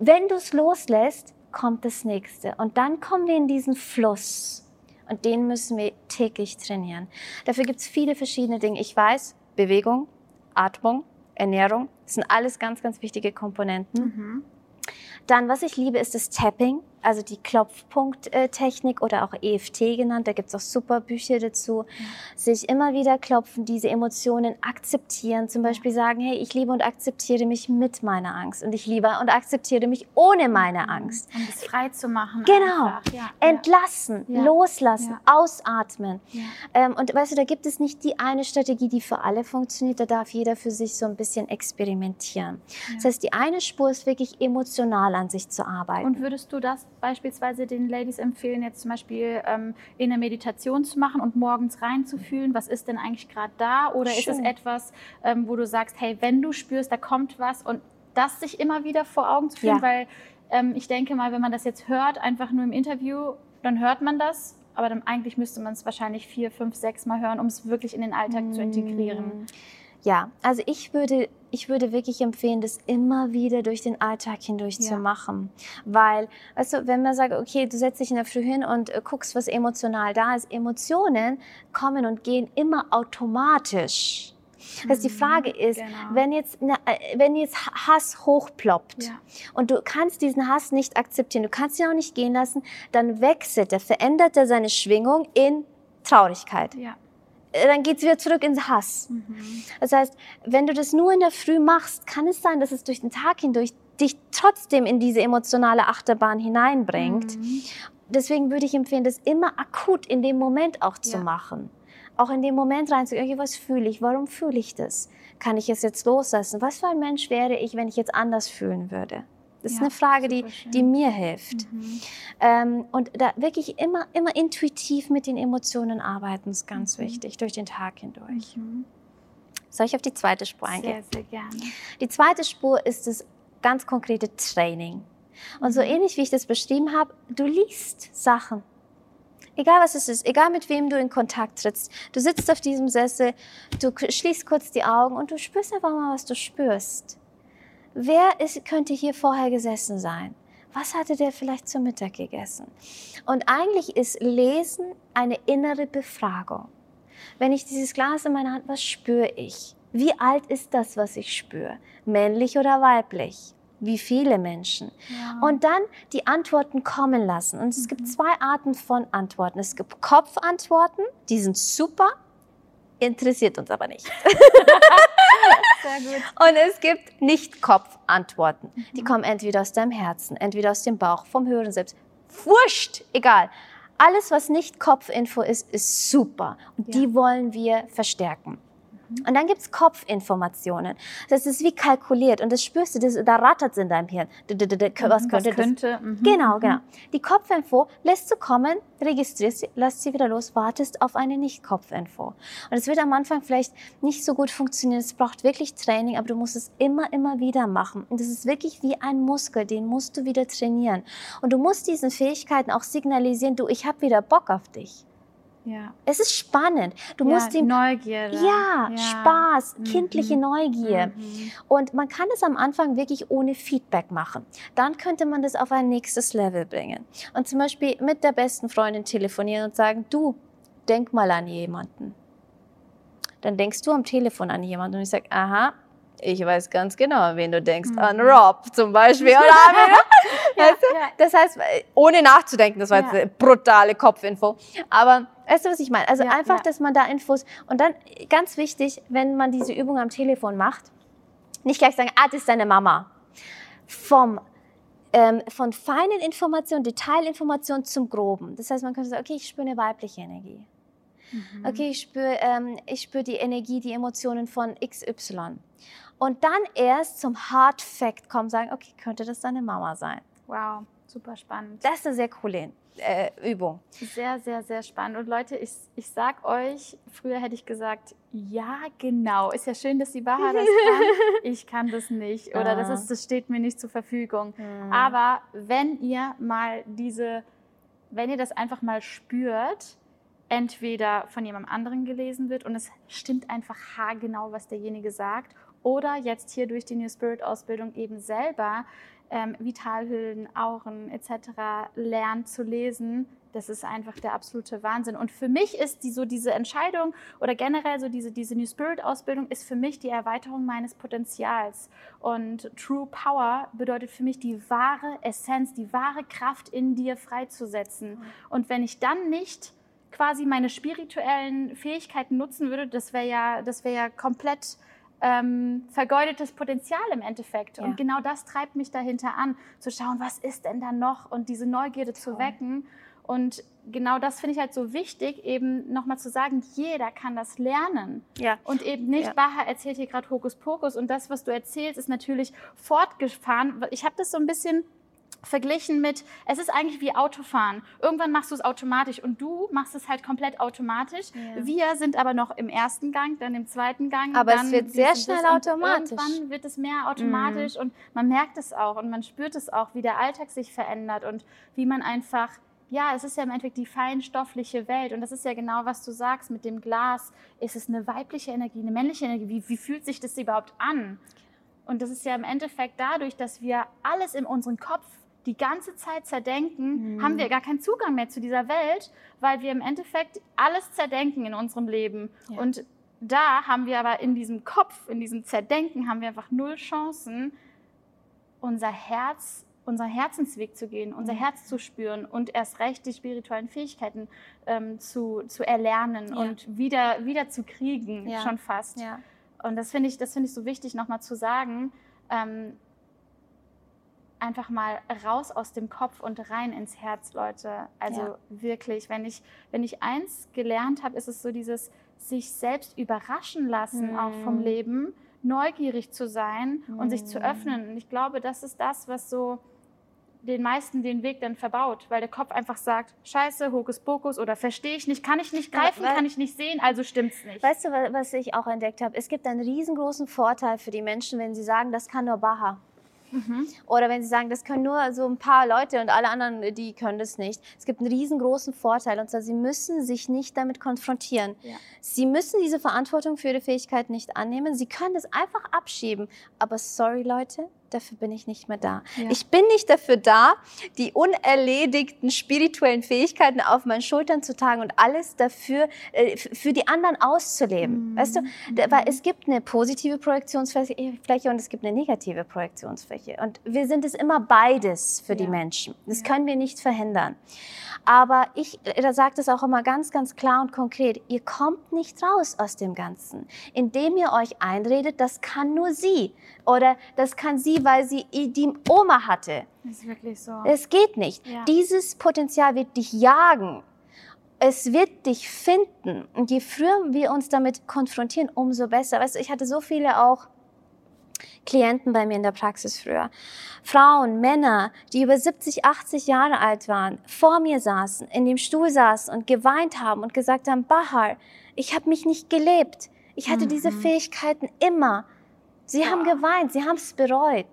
Wenn du es loslässt, kommt das nächste. Und dann kommen wir in diesen Fluss. Und den müssen wir täglich trainieren. Dafür gibt es viele verschiedene Dinge. Ich weiß, Bewegung, Atmung, Ernährung, das sind alles ganz, ganz wichtige Komponenten. Mhm. Dann, was ich liebe, ist das Tapping, also die Klopfpunkttechnik oder auch EFT genannt. Da gibt es auch super Bücher dazu. Sich immer wieder klopfen, diese Emotionen akzeptieren. Zum Beispiel sagen, hey, ich liebe und akzeptiere mich mit meiner Angst. Und ich liebe und akzeptiere mich ohne meine Angst. Um es frei zu machen. Genau. Ja. Entlassen, Ja. loslassen, Ja. ausatmen. Ähm, und weißt du, da gibt es nicht die eine Strategie, die für alle funktioniert. Da darf jeder für sich so ein bisschen experimentieren. Das heißt, die eine Spur ist wirklich emotional an sich zu arbeiten. Und würdest du das beispielsweise den Ladies empfehlen, jetzt zum Beispiel ähm, in der Meditation zu machen und morgens reinzufühlen, was ist denn eigentlich gerade da? Oder ist es Schön. etwas, ähm, wo du sagst, hey, wenn du spürst, da kommt was und das sich immer wieder vor Augen zu führen? Ja. Weil ähm, ich denke mal, wenn man das jetzt hört, einfach nur im Interview, dann hört man das. Aber dann eigentlich müsste man es wahrscheinlich vier, fünf, sechs Mal hören, um es wirklich in den Alltag zu integrieren. Ja, also ich würde, ich würde wirklich empfehlen, das immer wieder durch den Alltag hindurch Ja. zu machen. Weil, weißt du, wenn man sagt, okay, du setzt dich in der Früh hin und äh, guckst, was emotional da ist, Emotionen kommen und gehen immer automatisch. Das heißt, die Frage ist, genau. wenn, jetzt, äh, wenn jetzt Hass hochploppt Ja. und du kannst diesen Hass nicht akzeptieren, du kannst ihn auch nicht gehen lassen, dann wechselt er, verändert er seine Schwingung in Traurigkeit. Ja. Äh, Dann geht es wieder zurück ins Hass. Mhm. Das heißt, wenn du das nur in der Früh machst, kann es sein, dass es durch den Tag hindurch dich trotzdem in diese emotionale Achterbahn hineinbringt. Mhm. Deswegen würde ich empfehlen, das immer akut in dem Moment auch zu Ja. machen. Auch in dem Moment reinzugehen, okay, was fühle ich? Warum fühle ich das? Kann ich es jetzt loslassen? Was für ein Mensch wäre ich, wenn ich jetzt anders fühlen würde? Das ist Ja, eine Frage, die, die mir hilft. Mhm. Ähm, und da wirklich immer, immer intuitiv mit den Emotionen arbeiten, ist ganz Mhm. wichtig, durch den Tag hindurch. Mhm. Soll ich auf die zweite Spur eingehen? Sehr, sehr gerne. Die zweite Spur ist das ganz konkrete Training. Und so Mhm. ähnlich wie ich das beschrieben habe, du liest Sachen. Egal was es ist, egal mit wem du in Kontakt trittst. Du sitzt auf diesem Sessel, du schließt kurz die Augen und du spürst einfach mal, was du spürst. Wer ist, könnte hier vorher gesessen sein? Was hatte der vielleicht zum Mittag gegessen? Und eigentlich ist Lesen eine innere Befragung. Wenn ich dieses Glas in meiner Hand, was spüre ich? Wie alt ist das, was ich spüre? Männlich oder weiblich? Wie viele Menschen? Ja. Und dann die Antworten kommen lassen. Und es gibt zwei Arten von Antworten. Es gibt Kopfantworten, die sind super, interessiert uns aber nicht. (laughs) Und es gibt Nicht-Kopf-Antworten. Die kommen entweder aus deinem Herzen, entweder aus dem Bauch, vom Hören selbst. Wurscht, egal. alles, was nicht Kopfinfo ist, ist super. Und Ja. die wollen wir verstärken. Und dann gibt's Kopfinformationen. Das ist wie kalkuliert und das spürst du, das, da rattert es in deinem Hirn. Was könnte das? könnte mhm. Genau, genau. Die Kopfinfo lässt du kommen, registrierst sie, lässt sie wieder los, wartest auf eine Nicht-Kopfinfo. Und es wird am Anfang vielleicht nicht so gut funktionieren. Es braucht wirklich Training, aber du musst es immer, immer wieder machen. Und das ist wirklich wie ein Muskel, den musst du wieder trainieren. Und du musst diesen Fähigkeiten auch signalisieren, du, ich habe wieder Bock auf dich. Ja. Es ist spannend. Du ja, musst ihm Neugierde. ja, Spaß, kindliche Mhm. Neugier. Mhm. Und man kann es am Anfang wirklich ohne Feedback machen. Dann könnte man das auf ein nächstes Level bringen. Und zum Beispiel mit der besten Freundin telefonieren und sagen, du, denk mal an jemanden. Dann denkst du am Telefon an jemanden und ich sage, aha, ich weiß ganz genau, an wen du denkst. Mhm. An Rob zum Beispiel. Oder (laughs) Ja, Weißt du? ja. Das heißt, ohne nachzudenken, das war jetzt Ja. eine brutale Kopfinfo. Aber weißt du, was ich meine? Also Ja, einfach, ja. dass man da Infos und dann ganz wichtig, wenn man diese Übung am Telefon macht, nicht gleich sagen, ah, das ist deine Mama. Vom ähm, von feinen Informationen, Detailinformationen zum Groben. Das heißt, man könnte sagen, okay, ich spüre eine weibliche Energie. Mhm. Okay, ich spüre, ähm, ich spüre die Energie, die Emotionen von XY. Und dann erst zum Hard Fact kommen, sagen, okay, könnte das deine Mama sein? Wow, super spannend. Das ist eine sehr coole äh, Übung. Sehr, sehr, sehr spannend. Und Leute, ich, ich sag euch, früher hätte ich gesagt, ja, genau. Ist ja schön, dass die Baha das (laughs) kann. Ich kann das nicht. Oder das, ist, das steht mir nicht zur Verfügung. Mhm. Aber wenn ihr mal diese, wenn ihr das einfach mal spürt, entweder von jemandem anderen gelesen wird und es stimmt einfach haargenau, was derjenige sagt, oder jetzt hier durch die New Spirit Ausbildung eben selber ähm, Vitalhüllen, Auren etc. lernt zu lesen, das ist einfach der absolute Wahnsinn. Und für mich ist die, so diese Entscheidung oder generell so diese, diese New Spirit Ausbildung ist für mich die Erweiterung meines Potenzials. Und True Power bedeutet für mich die wahre Essenz, die wahre Kraft in dir freizusetzen. Und wenn ich dann nicht quasi meine spirituellen Fähigkeiten nutzen würde, das wäre ja, das wäre ja komplett ähm, vergeudetes Potenzial im Endeffekt. Ja. Und genau das treibt mich dahinter an, zu schauen, was ist denn da noch und diese Neugierde zu Toll. wecken. Und genau das finde ich halt so wichtig, eben nochmal zu sagen, jeder kann das lernen. ja. Und eben nicht, Ja. Baha erzählt hier gerade Hokuspokus und das, was du erzählst, ist natürlich fortgefahren. Ich habe das so ein bisschen verglichen mit, es ist eigentlich wie Autofahren. Irgendwann machst du es automatisch und du machst es halt komplett automatisch. Ja. Wir sind aber noch im ersten Gang, dann im zweiten Gang. Aber es wird sehr schnell und automatisch. Irgendwann wird es mehr automatisch und man merkt es auch und man spürt es auch, wie der Alltag sich verändert und wie man einfach ja, es ist ja im Endeffekt die feinstoffliche Welt und das ist ja genau, was du sagst mit dem Glas. Ist es eine weibliche Energie, eine männliche Energie? Wie, wie fühlt sich das überhaupt an? Und das ist ja im Endeffekt dadurch, dass wir alles in unserem Kopf die ganze Zeit zerdenken, Mhm. haben wir gar keinen Zugang mehr zu dieser Welt, weil wir im Endeffekt alles zerdenken in unserem Leben. Ja. Und da haben wir aber in diesem Kopf, in diesem Zerdenken, haben wir einfach null Chancen, unser Herz, unseren Herzensweg zu gehen, unser Mhm. Herz zu spüren und erst recht die spirituellen Fähigkeiten ähm, zu, zu erlernen Ja. und wieder, wieder zu kriegen, Ja. schon fast. Und das finde ich, das finde ich so wichtig, nochmal zu sagen. Ähm, einfach mal raus aus dem Kopf und rein ins Herz, Leute. Also Ja. wirklich, wenn ich, wenn ich eins gelernt habe, ist es so dieses sich selbst überraschen lassen Mhm. auch vom Leben, neugierig zu sein und sich zu Mhm. öffnen. Und ich glaube, das ist das, was so den meisten den Weg dann verbaut, weil der Kopf einfach sagt, scheiße, Hokuspokus oder verstehe ich nicht, kann ich nicht greifen, kann ich nicht sehen, also stimmt's nicht. Weißt du, wa- was ich auch entdeckt habe? Es gibt einen riesengroßen Vorteil für die Menschen, wenn sie sagen, das kann nur Baha. Mhm. Oder wenn sie sagen, das können nur so ein paar Leute und alle anderen, die können das nicht. Es gibt einen riesengroßen Vorteil und zwar, sie müssen sich nicht damit konfrontieren. Ja. Sie müssen diese Verantwortung für ihre Fähigkeit nicht annehmen. Sie können das einfach abschieben. Aber sorry, Leute, dafür bin ich nicht mehr da. Ja. Ich bin nicht dafür da, die unerledigten spirituellen Flächen auf meinen Schultern zu tragen und alles dafür, äh, für die anderen auszuleben. Mhm. Weißt du, weil es gibt eine positive Projektionsfläche Fläche und es gibt eine negative Projektionsfläche. Und wir sind es immer beides für die Ja. Menschen. Das Ja. können wir nicht verhindern. Aber ich, da sagt es auch immer ganz, ganz klar und konkret, ihr kommt nicht raus aus dem Ganzen, indem ihr euch einredet, das kann nur sie oder das kann sie sie, weil sie die Oma hatte. Das ist wirklich so. Es geht nicht. Ja. Dieses Potenzial wird dich jagen. Es wird dich finden. Und je früher wir uns damit konfrontieren, umso besser. Weißt du, ich hatte so viele auch Klienten bei mir in der Praxis früher. Frauen, Männer, die über 70, 80 Jahre alt waren, vor mir saßen, in dem Stuhl saßen und geweint haben und gesagt haben, Bahar, ich habe mich nicht gelebt. Ich hatte diese Fähigkeiten immer. Sie haben geweint, sie haben es bereut.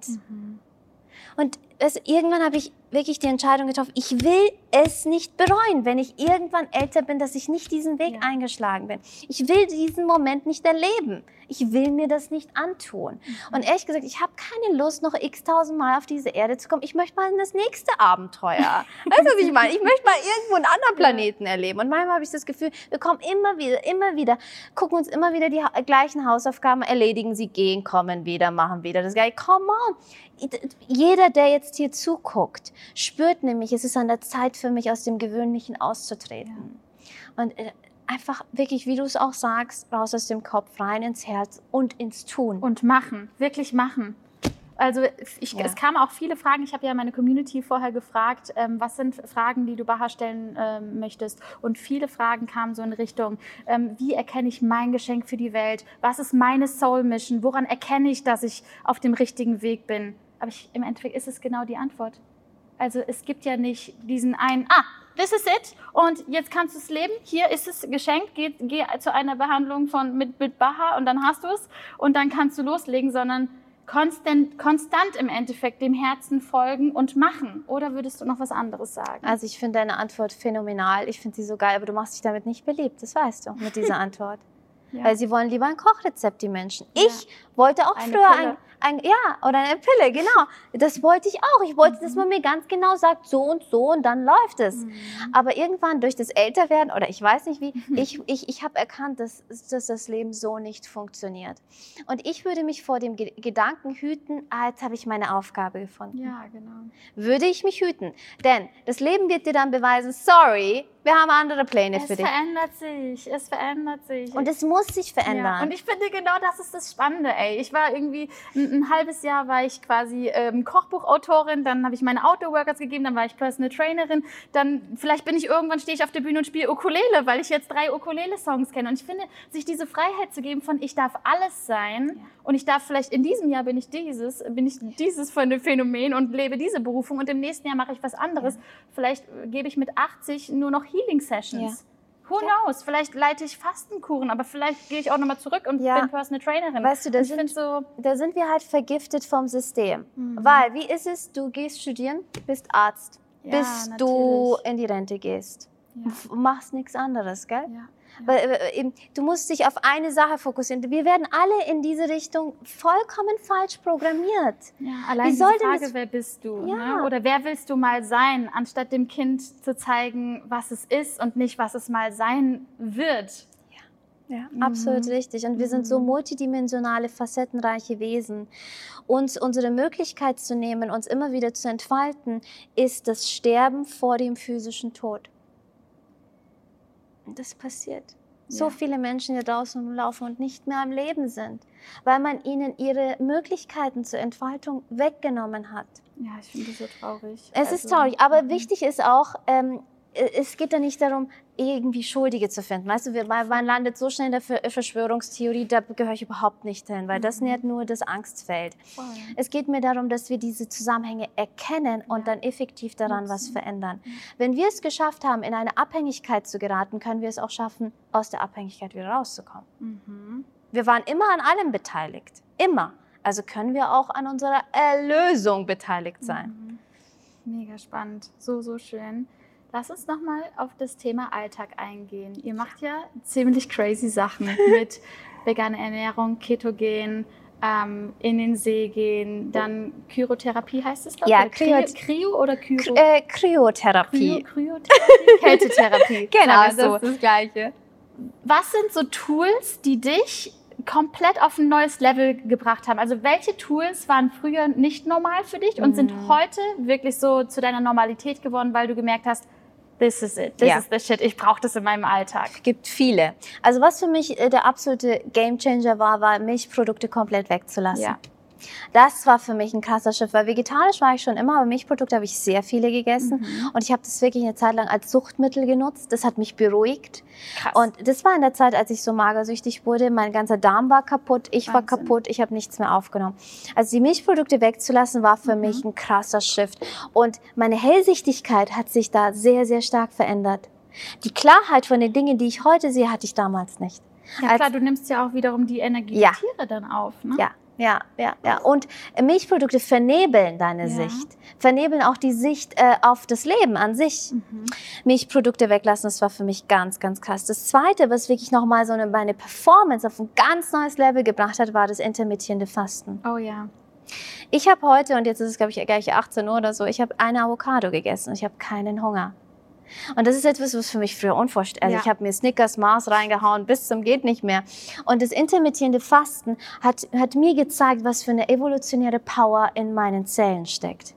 Und es, irgendwann habe ich wirklich die Entscheidung getroffen, ich will es nicht bereuen, wenn ich irgendwann älter bin, dass ich nicht diesen Weg Ja. eingeschlagen bin. Ich will diesen Moment nicht erleben. Ich will mir das nicht antun. Und ehrlich gesagt, ich habe keine Lust, noch x tausend Mal auf diese Erde zu kommen. Ich möchte mal in das nächste Abenteuer. (laughs) weißt du, was ich meine? Ich möchte mal irgendwo einen anderen Planeten erleben. Und manchmal habe ich das Gefühl, wir kommen immer wieder, immer wieder, gucken uns immer wieder die gleichen Hausaufgaben, erledigen sie, gehen, kommen wieder, machen wieder das Gleiche. Come on. Jeder, der jetzt hier zuguckt, spürt nämlich, es ist an der Zeit für mich, aus dem Gewöhnlichen auszutreten. Und äh, einfach wirklich, wie du es auch sagst, raus aus dem Kopf, rein ins Herz und ins Tun. Und machen, wirklich machen. Also ich, Ja. es kamen auch viele Fragen. Ich habe ja meine Community vorher gefragt, ähm, was sind Fragen, die du Baha stellen ähm, möchtest. Und viele Fragen kamen so in Richtung, ähm, wie erkenne ich mein Geschenk für die Welt? Was ist meine Soul Mission? Woran erkenne ich, dass ich auf dem richtigen Weg bin? Aber ich, im Endeffekt ist es genau die Antwort. Also es gibt ja nicht diesen einen, ah, this is it und jetzt kannst du es leben, hier ist es geschenkt, geh, geh zu einer Behandlung von, mit, mit Baha und dann hast du es und dann kannst du loslegen, sondern konstant, konstant im Endeffekt dem Herzen folgen und machen. Oder würdest du noch was anderes sagen? Also ich finde deine Antwort phänomenal. Ich finde sie so geil, aber du machst dich damit nicht beliebt. Das weißt du mit dieser (laughs) Antwort. ja. Weil sie wollen lieber ein Kochrezept, die Menschen. Ja. Ich wollte auch Eine früher Pille. ein, ein, ja, oder eine Pille, genau. Das wollte ich auch. Ich wollte, Mhm. dass man mir ganz genau sagt, so und so und dann läuft es. Aber irgendwann durch das Älterwerden oder ich weiß nicht wie, Mhm. ich, ich, ich habe erkannt, dass, dass das Leben so nicht funktioniert. Und ich würde mich vor dem Ge Gedanken hüten, ah, jetzt habe ich meine Aufgabe gefunden. ja, genau. Würde ich mich hüten. Denn das Leben wird dir dann beweisen, sorry, wir haben andere Pläne Es für dich. verändert sich, es verändert sich. Und es muss sich verändern. Ja, und ich finde genau das ist das Spannende, ey. Ich war irgendwie ein, halbes Jahr war ich quasi ähm, Kochbuchautorin, dann habe ich meine Outdoor-Workouts gegeben, dann war ich Personal Trainerin, dann vielleicht bin ich irgendwann stehe ich auf der Bühne und spiele Ukulele, weil ich jetzt drei Ukulele-Songs kenne. Und ich finde, sich diese Freiheit zu geben von ich darf alles sein und ich darf vielleicht in diesem Jahr bin ich dieses, bin ich dieses Phänomen und lebe diese Berufung und im nächsten Jahr mache ich was anderes. Vielleicht äh, gebe ich mit 80 nur noch Healing Sessions. Who knows? Vielleicht leite ich Fastenkuren, aber vielleicht gehe ich auch nochmal zurück und Ja. bin Personal Trainerin. Weißt du, da sind- so, da sind wir halt vergiftet vom System. Mhm. Weil, wie ist es, du gehst studieren, bist Arzt, Ja, bis du natürlich. in die Rente gehst. Ja. Machst nichts anderes, gell? ja. Äh, eben, du musst dich auf eine Sache fokussieren. Wir werden alle in diese Richtung vollkommen falsch programmiert. Ja, allein Wie soll denn Frage, das- wer bist du? Ja. Ne? Oder wer willst du mal sein, anstatt dem Kind zu zeigen, was es ist und nicht, was es mal sein wird. Ja, Mhm. absolut richtig. Und wir sind so multidimensionale, facettenreiche Wesen. Uns unsere Möglichkeit zu nehmen, uns immer wieder zu entfalten, ist das Sterben vor dem physischen Tod. Das passiert. So Ja. viele Menschen hier draußen rumlaufen und nicht mehr am Leben sind, weil man ihnen ihre Möglichkeiten zur Entfaltung weggenommen hat. Ja, ich finde das so traurig. Es ist Also, traurig, aber mhm. wichtig ist auch, ähm, es geht da nicht darum, irgendwie Schuldige zu finden. Weißt du, man landet so schnell in der Ver- Verschwörungstheorie, da gehöre ich überhaupt nicht hin, weil das Mhm. nährt nur das Angstfeld. Voll. Es geht mir darum, dass wir diese Zusammenhänge erkennen und Ja. dann effektiv daran was Nutzen. verändern. Wenn wir es geschafft haben, in eine Abhängigkeit zu geraten, können wir es auch schaffen, aus der Abhängigkeit wieder rauszukommen. Mhm. Wir waren immer an allem beteiligt. Immer. Also können wir auch an unserer Erlösung beteiligt sein. Mhm. Mega spannend, so, so schön. Lass uns nochmal auf das Thema Alltag eingehen. Ihr macht ja ziemlich crazy Sachen (laughs) mit veganer Ernährung, Ketogen, ähm, in den See gehen, dann Kyrotherapie heißt es? glaub Ja, ich? Kryo, Kryo oder Kyro? Äh, Kryotherapie. Kryo, Kryotherapie? (laughs) Kältetherapie. Genau, das ist das Gleiche. Was sind so Tools, die dich komplett auf ein neues Level gebracht haben? Also welche Tools waren früher nicht normal für dich und sind Mhm. heute wirklich so zu deiner Normalität geworden, weil du gemerkt hast, this is it, this Ja. is the shit, ich brauche das in meinem Alltag. Gibt viele. Also was für mich äh, der absolute Gamechanger war, war Milchprodukte komplett wegzulassen. Ja. Das war für mich ein krasser Schiff, weil vegetarisch war ich schon immer, aber Milchprodukte habe ich sehr viele gegessen Mhm. und ich habe das wirklich eine Zeit lang als Suchtmittel genutzt. Das hat mich beruhigt. Krass. Und das war in der Zeit, als ich so magersüchtig wurde. Mein ganzer Darm war kaputt, ich war Wahnsinn. kaputt, ich habe nichts mehr aufgenommen. Also die Milchprodukte wegzulassen, war für Mhm. mich ein krasser Shift. Und meine Hellsichtigkeit hat sich da sehr, sehr stark verändert. Die Klarheit von den Dingen, die ich heute sehe, hatte ich damals nicht. ja, als- klar, du nimmst ja auch wiederum die Energie Ja. der Tiere dann auf. Ne? Ja, ja, ja, ja. Und Milchprodukte vernebeln deine Ja. Sicht, vernebeln auch die Sicht äh, auf das Leben an sich. Mhm. Milchprodukte weglassen, das war für mich ganz, ganz krass. Das Zweite, was wirklich nochmal so eine, meine Performance auf ein ganz neues Level gebracht hat, war das intermittierende Fasten. Oh ja. Ich habe heute, und jetzt ist es, glaube ich, gleich 18 Uhr oder so, ich habe eine Avocado gegessen und ich habe keinen Hunger. Und das ist etwas, was für mich früher unvorstellbar Also Ja. ich habe mir Snickers, Mars reingehauen, bis zum geht nicht mehr. Und das intermittierende Fasten hat, hat mir gezeigt, was für eine evolutionäre Power in meinen Zellen steckt.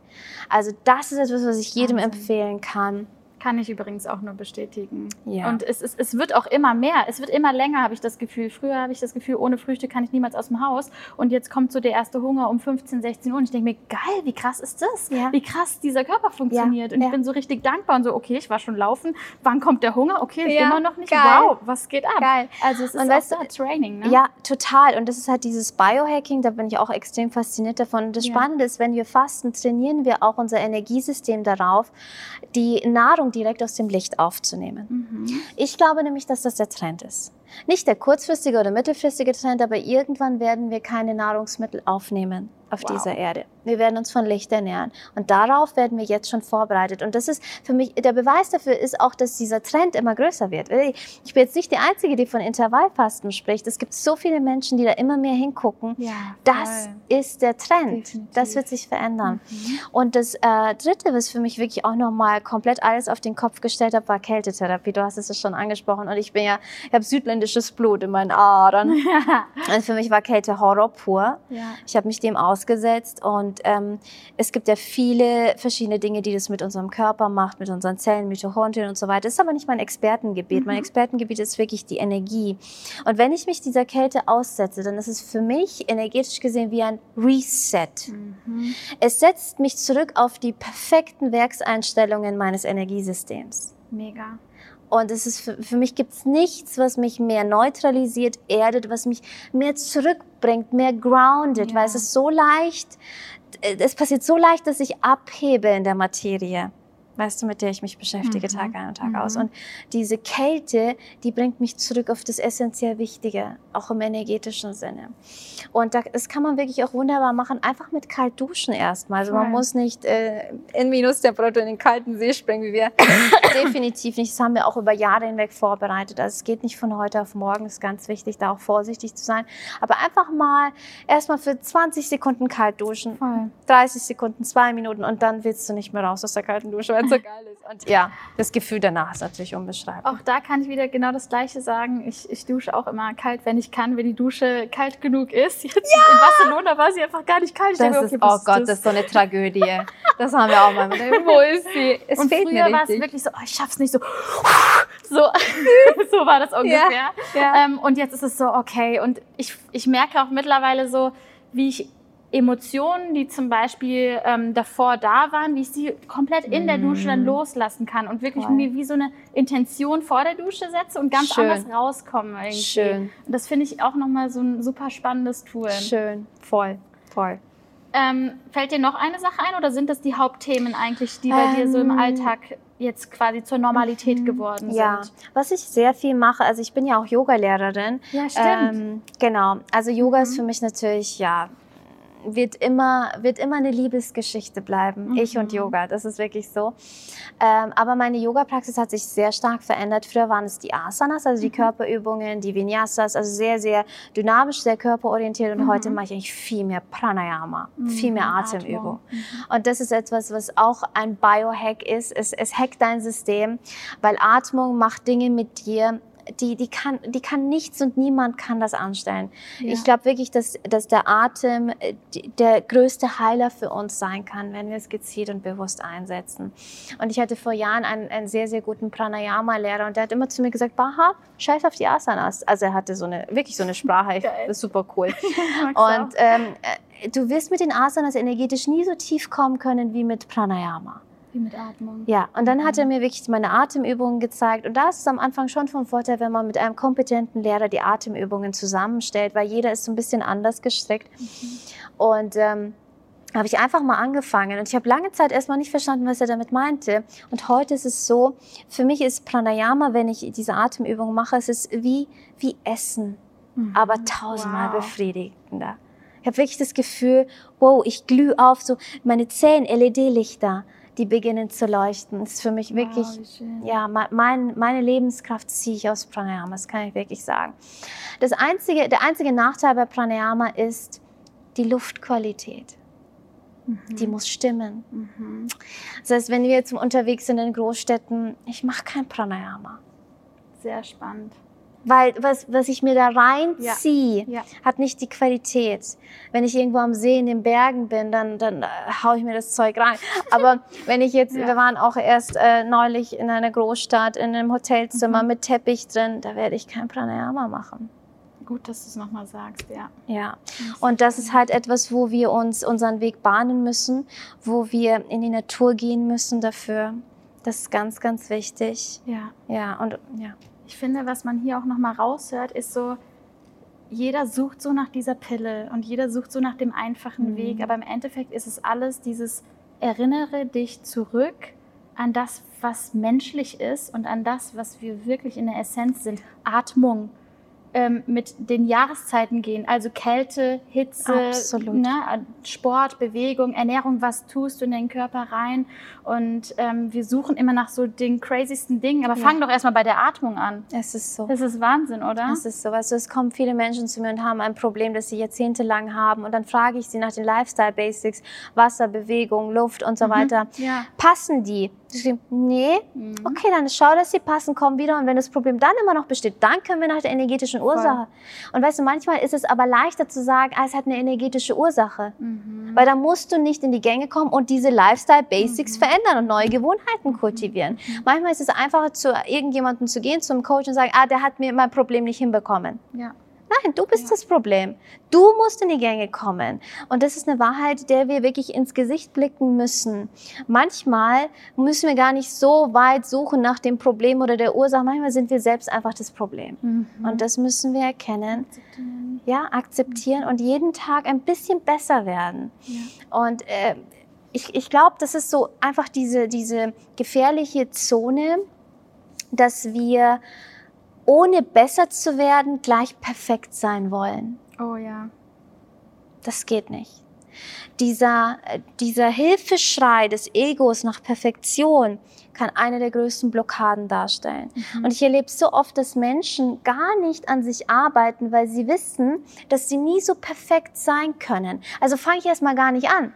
Also das ist etwas, was ich jedem Wahnsinn. empfehlen kann. Kann ich übrigens auch nur bestätigen. Ja. Und es, es, es wird auch immer mehr. Es wird immer länger, habe ich das Gefühl. Früher habe ich das Gefühl, ohne Frühstück kann ich niemals aus dem Haus. Und jetzt kommt so der erste Hunger um 15, 16 Uhr. Und ich denke mir, geil, wie krass ist das? Ja. Wie krass dieser Körper funktioniert. und ja. ich bin so richtig dankbar und so, okay, ich war schon laufen. Wann kommt der Hunger? Okay, immer noch nicht. geil. Wow, was geht ab? Geil. Also es ist Und weißt da Training, ne? Ja, total. Und das ist halt dieses Biohacking, da bin ich auch extrem fasziniert davon. Und das. Spannende ist, wenn wir fasten, trainieren wir auch unser Energiesystem darauf, die Nahrung direkt aus dem Licht aufzunehmen. Mhm. Ich glaube nämlich, dass das der Trend ist. Nicht der kurzfristige oder mittelfristige Trend, aber irgendwann werden wir keine Nahrungsmittel aufnehmen auf Wow. dieser Erde. Wir werden uns von Licht ernähren. Und darauf werden wir jetzt schon vorbereitet. Und das ist für mich, der Beweis dafür ist auch, dass dieser Trend immer größer wird. Ich bin jetzt nicht die Einzige, die von Intervallfasten spricht. Es gibt so viele Menschen, die da immer mehr hingucken. Ja, Das ist der Trend. Definitiv. Das wird sich verändern. Mhm. Und das äh, Dritte, was für mich wirklich auch nochmal komplett alles auf den Kopf gestellt hat, war Kältetherapie. Du hast es ja schon angesprochen. Und ich bin ja, ich habe südländisches Blut in meinen Adern. Und (laughs) für mich war Kälte Horror pur. ja. Ich habe mich dem ausgesetzt und ähm, es gibt ja viele verschiedene Dinge, die das mit unserem Körper macht, mit unseren Zellen, Mitochondrien und so weiter. Das ist aber nicht mein Expertengebiet. Mein Mhm. Expertengebiet ist wirklich die Energie. Und wenn ich mich dieser Kälte aussetze, dann ist es für mich energetisch gesehen wie ein Reset. Mhm. Es setzt mich zurück auf die perfekten Werkseinstellungen meines Energiesystems. Mega. Und es ist für, für mich gibt es nichts, was mich mehr neutralisiert, erdet, was mich mehr zurückbringt, mehr grounded, Ja. weil es ist so leicht, äh, es passiert so leicht, dass ich abhebe in der Materie. Weißt du, mit der ich mich beschäftige, Mhm. Tag ein und Tag Mhm. aus. Und diese Kälte, die bringt mich zurück auf das essentiell Wichtige, auch im energetischen Sinne. Und da, das kann man wirklich auch wunderbar machen, einfach mit kalt duschen erstmal. Also man muss nicht äh, in Minustemperatur in den kalten See springen, wie wir. (coughs) Definitiv nicht. Das haben wir auch über Jahre hinweg vorbereitet. Also es geht nicht von heute auf morgen. Ist ganz wichtig, da auch vorsichtig zu sein. Aber einfach mal erstmal für 20 Sekunden kalt duschen. Voll. 30 Sekunden, zwei Minuten und dann willst du nicht mehr raus aus der kalten Dusche, weil es (laughs) so geil ist. Und ja, das Gefühl danach ist natürlich unbeschreiblich. Auch da kann ich wieder genau das Gleiche sagen. Ich, ich dusche auch immer kalt, wenn ich kann, wenn die Dusche kalt genug ist. Jetzt in Barcelona war sie einfach gar nicht kalt. Das ist, oh Gott, das? ist so eine Tragödie. Das haben wir auch mal. (laughs) Wo ist sie? Es und fehlt früher war es wirklich so, oh, ich schaff's nicht so. (laughs) So, so war das ungefähr. ja. Ähm, und jetzt ist es so, okay. Und ich, ich merke auch mittlerweile so, wie ich Emotionen, die zum Beispiel ähm, davor da waren, wie ich sie komplett in der Dusche dann Mm. loslassen kann und wirklich Voll. mir wie so eine Intention vor der Dusche setze und ganz Schön. anders rauskomme irgendwie. Schön, Und das finde ich auch nochmal so ein super spannendes Tool. schön, voll, voll. Ähm, fällt dir noch eine Sache ein oder sind das die Hauptthemen eigentlich, die bei dir so im Ähm, Alltag jetzt quasi zur Normalität geworden Ja, sind? was ich sehr viel mache, also ich bin ja auch Yoga-Lehrerin. Ja, stimmt. Ähm, genau, also Yoga Mhm. ist für mich natürlich, ja, wird immer, wird immer eine Liebesgeschichte bleiben. Mhm. Ich und Yoga, das ist wirklich so. Ähm, aber meine Yoga-Praxis hat sich sehr stark verändert. Früher waren es die Asanas, also die Mhm. Körperübungen, die Vinyasas, also sehr, sehr dynamisch, sehr körperorientiert. Und Mhm. heute mache ich eigentlich viel mehr Pranayama, viel mehr Mhm, Atemübung. Mhm. Und das ist etwas, was auch ein Biohack ist. Es, es hackt dein System, weil Atmung macht Dinge mit dir, die, die, kann, die kann nichts und niemand kann das anstellen. Ja. Ich glaube wirklich, dass, dass der Atem äh, der größte Heiler für uns sein kann, wenn wir es gezielt und bewusst einsetzen. Und ich hatte vor Jahren einen, einen sehr, sehr guten Pranayama-Lehrer und der hat immer zu mir gesagt, Baha, scheiß auf die Asanas. Also er hatte so eine, wirklich so eine Sprache, Geil. super cool. (laughs) Und ähm, du wirst mit den Asanas energetisch nie so tief kommen können wie mit Pranayama. Wie mit Atmung. Ja, und dann hat er Mhm. mir wirklich meine Atemübungen gezeigt. Und da ist es am Anfang schon von Vorteil, wenn man mit einem kompetenten Lehrer die Atemübungen zusammenstellt, weil jeder ist so ein bisschen anders gestrickt. Und ähm, habe ich einfach mal angefangen. Und ich habe lange Zeit erstmal nicht verstanden, was er damit meinte. Und heute ist es so, für mich ist Pranayama, wenn ich diese Atemübung mache, es ist wie, wie Essen, Mhm. aber tausendmal Wow. befriedigender. Ich habe wirklich das Gefühl, wow, ich glühe auf, so meine zehn LED-Lichter, die beginnen zu leuchten. Das ist für mich wirklich, Wow, ja, me- mein, meine Lebenskraft ziehe ich aus Pranayama, das kann ich wirklich sagen. Das einzige, der einzige Nachteil bei Pranayama ist die Luftqualität. Mhm. Die muss stimmen. Mhm. Das heißt, wenn wir jetzt unterwegs sind in Großstädten, ich mache kein Pranayama. Sehr spannend. Weil was, was ich mir da reinziehe, Ja. hat nicht die Qualität. Wenn ich irgendwo am See in den Bergen bin, dann, dann äh, haue ich mir das Zeug rein. (laughs) Aber wenn ich jetzt, Ja. wir waren auch erst äh, neulich in einer Großstadt, in einem Hotelzimmer Mhm. mit Teppich drin, da werde ich kein Pranayama machen. Gut, dass du es nochmal sagst, ja. Ja, und das ist halt etwas, wo wir uns unseren Weg bahnen müssen, wo wir in die Natur gehen müssen dafür. Das ist ganz, ganz wichtig. Ja. Ja, und ja. Ich finde, was man hier auch nochmal raushört, ist so, jeder sucht so nach dieser Pille und jeder sucht so nach dem einfachen Mhm. Weg. Aber im Endeffekt ist es alles dieses Erinnere dich zurück an das, was menschlich ist und an das, was wir wirklich in der Essenz sind. Atmung. Ähm, mit den Jahreszeiten gehen, also Kälte, Hitze. Ne, Sport, Bewegung, Ernährung, was tust du in den Körper rein? Und ähm, wir suchen immer nach so den crazysten Dingen, aber Ja. fang doch erstmal bei der Atmung an. Es ist so. Das ist Wahnsinn, oder? Es ist so, du, es kommen viele Menschen zu mir und haben ein Problem, das sie jahrzehntelang haben. Und dann frage ich sie nach den Lifestyle-Basics, Wasser, Bewegung, Luft und so Mhm. weiter. Ja. Passen die? Sagen, nee. Mhm. Okay, dann schau, dass sie passen, komm wieder. Und wenn das Problem dann immer noch besteht, dann können wir nach der energetischen Ursache. Und weißt du, manchmal ist es aber leichter zu sagen, ah, es hat eine energetische Ursache. Mhm. Weil dann musst du nicht in die Gänge kommen und diese Lifestyle-Basics Mhm. verändern und neue Gewohnheiten kultivieren. Manchmal ist es einfacher, zu irgendjemandem zu gehen, zum Coach und sagen, ah, der hat mir mein Problem nicht hinbekommen. Ja. Nein, du bist Ja. das Problem. Du musst in die Gänge kommen. Und das ist eine Wahrheit, der wir wirklich ins Gesicht blicken müssen. Manchmal müssen wir gar nicht so weit suchen nach dem Problem oder der Ursache. Manchmal sind wir selbst einfach das Problem. Mhm. Und das müssen wir erkennen, Akzeptieren. ja, akzeptieren und jeden Tag ein bisschen besser werden. Ja. Und äh, ich, ich glaube, das ist so einfach diese, diese gefährliche Zone, dass wir ohne besser zu werden gleich perfekt sein wollen. Oh ja. Das geht nicht. Dieser, äh, dieser Hilfeschrei des Egos nach Perfektion kann eine der größten Blockaden darstellen. Mhm. Und ich erlebe so oft, dass Menschen gar nicht an sich arbeiten, weil sie wissen, dass sie nie so perfekt sein können. Also fange ich erst mal gar nicht an.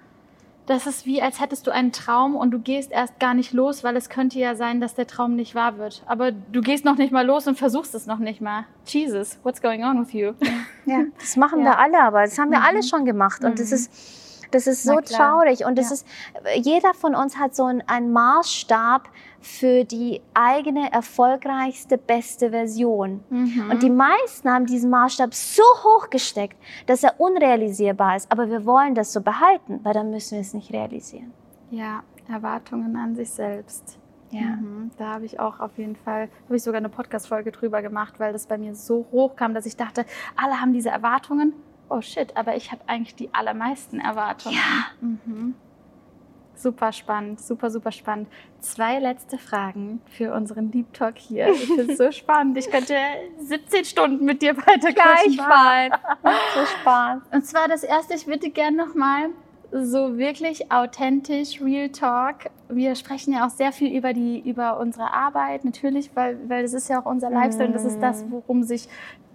Das ist wie, als hättest du einen Traum und du gehst erst gar nicht los, weil es könnte ja sein, dass der Traum nicht wahr wird. Aber du gehst noch nicht mal los und versuchst es noch nicht mal. Jesus, what's going on with you? Ja, (laughs) das machen Ja. wir alle, aber das haben wir Mhm. alle schon gemacht. Und das Mhm. ist, das ist so traurig. Und das Ja. ist, jeder von uns hat so einen, einen Maßstab für die eigene erfolgreichste, beste Version. Mhm. Und die meisten haben diesen Maßstab so hoch gesteckt, dass er unrealisierbar ist. Aber wir wollen das so behalten, weil dann müssen wir es nicht realisieren. ja, Erwartungen an sich selbst. Ja. Mhm. Da habe ich auch auf jeden Fall, habe ich sogar eine Podcast-Folge drüber gemacht, weil das bei mir so hoch kam, dass ich dachte, alle haben diese Erwartungen. Oh shit, aber ich habe eigentlich die allermeisten Erwartungen. Ja. Mhm. Super spannend, super, super spannend. Zwei letzte Fragen für unseren Deep Talk hier. Ich finde es so (laughs) spannend. Ich könnte 17 Stunden mit dir weiter Gleichfalls. (laughs) so Spaß. und zwar das erste, ich würde gerne nochmal so wirklich authentisch, Real Talk. Wir sprechen ja auch sehr viel über die, über unsere Arbeit, natürlich, weil, weil das ist ja auch unser Lifestyle und das ist das, worum sich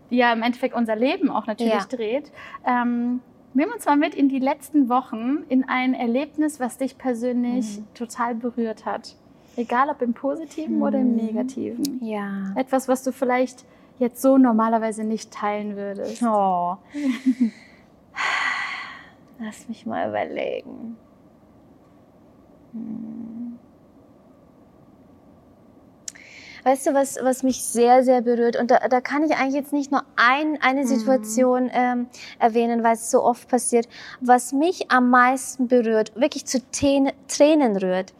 ja im Endeffekt unser Leben auch natürlich Ja. dreht. Ähm, nimm uns mal mit in die letzten Wochen, in ein Erlebnis, was dich persönlich total berührt hat. Egal ob im Positiven oder im Mhm. Negativen. Ja. Etwas, was du vielleicht jetzt so normalerweise nicht teilen würdest. Oh. (laughs) Lass mich mal überlegen. Hm. Weißt du, was, was mich sehr, sehr berührt? Und da, da kann ich eigentlich jetzt nicht nur ein, eine Mhm. Situation ähm, erwähnen, weil es so oft passiert. Was mich am meisten berührt, wirklich zu Tränen, Tränen rührt,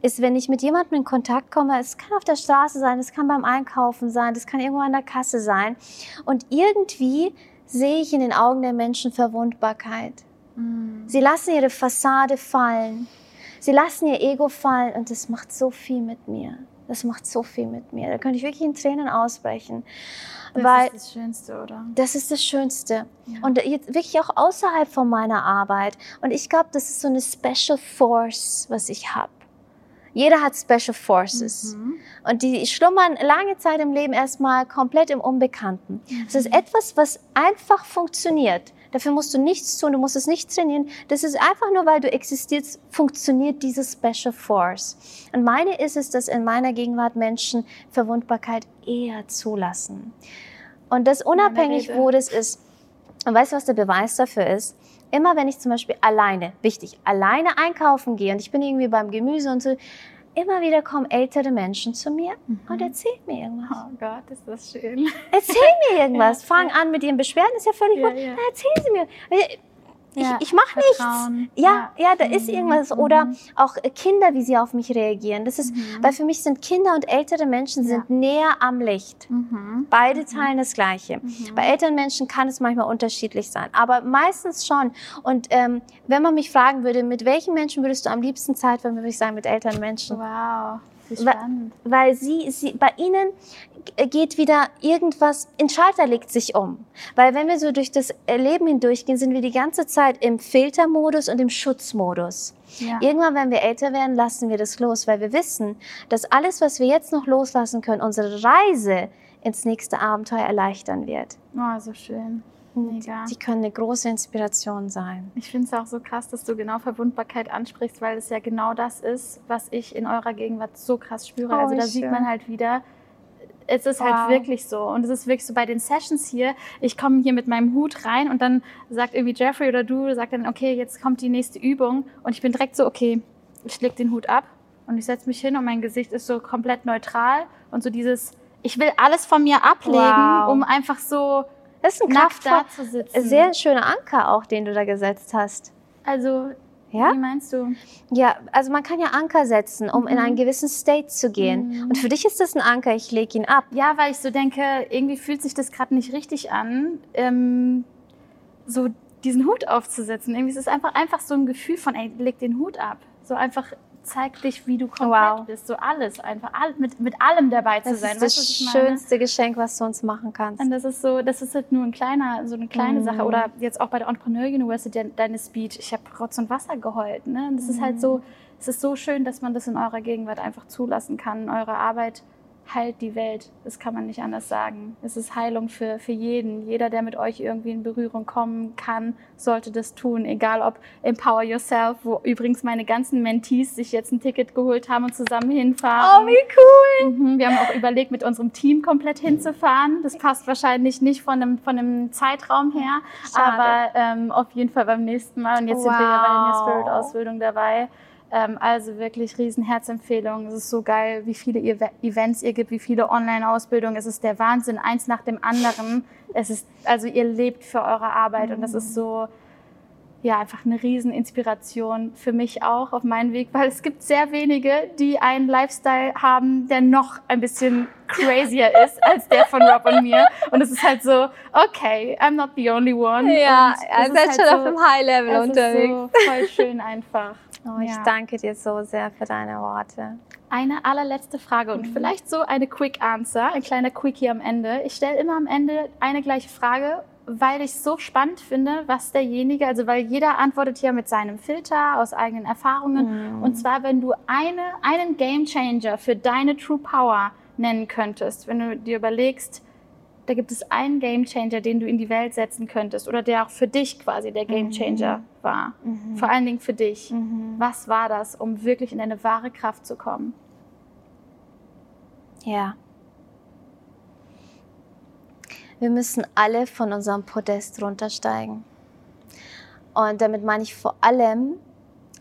ist, wenn ich mit jemandem in Kontakt komme, es kann auf der Straße sein, es kann beim Einkaufen sein, das kann irgendwo an der Kasse sein. Und irgendwie sehe ich in den Augen der Menschen Verwundbarkeit. Mhm. Sie lassen ihre Fassade fallen. Sie lassen ihr Ego fallen und das macht so viel mit mir. Das macht so viel mit mir. Da könnte ich wirklich in Tränen ausbrechen. Das weil ist das Schönste, oder? das ist das Schönste. Ja. Und jetzt wirklich auch außerhalb von meiner Arbeit. Und ich glaube, das ist so eine Special Force, was ich habe. Jeder hat Special Forces. Mhm. Und die schlummern lange Zeit im Leben erstmal komplett im Unbekannten. Es Mhm. ist etwas, was einfach funktioniert. Dafür musst du nichts tun, du musst es nicht trainieren. Das ist einfach nur, weil du existierst, funktioniert diese Special Force. Und meine ist es, dass in meiner Gegenwart Menschen Verwundbarkeit eher zulassen. Und das unabhängig, wo das ist. Und weißt du, was der Beweis dafür ist? Immer wenn ich zum Beispiel alleine, wichtig, alleine einkaufen gehe und ich bin irgendwie beim Gemüse und so, immer wieder kommen ältere Menschen zu mir und erzählen mir irgendwas. Oh Gott, ist das schön. Erzählen mir (laughs) irgendwas. Fangen an mit ihren Beschwerden, ist ja völlig Ja, gut. ja. Erzählen Sie mir. Ich, Ja, ich mache nichts. Vertrauen. Ja, ja, da ist Mhm, irgendwas. mhm. Oder auch äh, Kinder, wie sie auf mich reagieren. Das ist, Mhm. weil für mich sind Kinder und ältere Menschen Ja. sind näher am Licht. Mhm. Beide teilen das Gleiche. Mhm. Bei älteren Menschen kann es manchmal unterschiedlich sein, aber meistens schon. Und ähm, wenn man mich fragen würde, mit welchen Menschen würdest du am liebsten Zeit verbringen, würde ich sagen, mit älteren Menschen. Wow, spannend. Weil sie, sie, bei ihnen geht wieder irgendwas, ein Schalter legt sich um. Weil wenn wir so durch das Leben hindurchgehen, sind wir die ganze Zeit im Filtermodus und im Schutzmodus. Ja. Irgendwann, wenn wir älter werden, lassen wir das los, weil wir wissen, dass alles, was wir jetzt noch loslassen können, unsere Reise ins nächste Abenteuer erleichtern wird. Oh, so schön. Mega. Die können eine große Inspiration sein. Ich finde es auch so krass, dass du genau Verwundbarkeit ansprichst, weil es ja genau das ist, was ich in eurer Gegenwart so krass spüre. Oh, also da wie sieht schön. man halt wieder, es ist Wow. halt wirklich so. Und es ist wirklich so bei den Sessions hier, ich komme hier mit meinem Hut rein und dann sagt irgendwie Jeffrey oder du, sagt dann, okay, jetzt kommt die nächste Übung. Und ich bin direkt so, okay, ich leg den Hut ab und ich setze mich hin und mein Gesicht ist so komplett neutral und so dieses, ich will alles von mir ablegen, Wow. um einfach so Das ist ein kraftvoll, da zu sitzen. sehr schöner Anker auch, den du da gesetzt hast. also, Ja? wie meinst du? Ja, also man kann ja Anker setzen, um in Mhm. einen gewissen State zu gehen. Mhm. Und für dich ist das ein Anker, ich lege ihn ab. Ja, weil ich so denke, irgendwie fühlt sich das gerade nicht richtig an, ähm, so diesen Hut aufzusetzen. Irgendwie ist es einfach, einfach so ein Gefühl von, ey, leg den Hut ab. So einfach zeig dich, wie du komplett Wow. bist. So alles, einfach all, mit, mit allem dabei zu Das sein. ist Weißt das ich meine? schönste Geschenk, was du uns machen kannst. Und das ist so, das ist halt nur ein kleiner, so eine kleine Mhm. Sache. Oder jetzt auch bei der Entrepreneur University, de- deine Speech. Ich habe Rotz und Wasser geheult. Ne? Und das ist Mhm. halt so, es ist so schön, dass man das in eurer Gegenwart einfach zulassen kann. Eure Arbeit heilt die Welt. Das kann man nicht anders sagen. Es ist Heilung für, für jeden. Jeder, der mit euch irgendwie in Berührung kommen kann, sollte das tun. Egal ob Empower Yourself, wo übrigens meine ganzen Mentees sich jetzt ein Ticket geholt haben und zusammen hinfahren. cool! Mhm, wir haben auch überlegt, mit unserem Team komplett hinzufahren. Das passt wahrscheinlich nicht von einem, von einem Zeitraum her, Schade. aber ähm, auf jeden Fall beim nächsten Mal. Und jetzt sind wir ja bei der New Wow. Spirit-Ausbildung dabei. Ähm, also wirklich riesen Herzempfehlung. Es ist so geil, wie viele Ev- Events ihr gibt, wie viele Online-Ausbildungen. Es ist der Wahnsinn, eins nach dem anderen. Es ist, also ihr lebt für eure Arbeit und das ist so, ja, einfach eine riesen Inspiration für mich auch auf meinen Weg, weil es gibt sehr wenige, die einen Lifestyle haben, der noch ein bisschen crazier (laughs) ist als der von Rob und mir. Und es ist halt so, okay, I'm not the only one. Ja, es seid ist schon halt auf dem High-Level es unterwegs. ist so voll schön einfach. Oh, ich Ja. danke dir so sehr für deine Worte. Eine allerletzte Frage und vielleicht so eine Quick Answer, ein kleiner Quickie am Ende. Ich stelle immer am Ende eine gleiche Frage, weil ich es so spannend finde, was derjenige, also weil jeder antwortet hier mit seinem Filter aus eigenen Erfahrungen. Mhm. Und zwar, wenn du eine, einen Game Changer für deine True Power nennen könntest, wenn du dir überlegst, da gibt es einen Game Changer, den du in die Welt setzen könntest oder der auch für dich quasi der Game Changer war. Mhm. Vor allen Dingen für dich. Mhm. Was war das, um wirklich in deine wahre Kraft zu kommen? Ja. Wir müssen alle von unserem Podest runtersteigen. Und damit meine ich vor allem,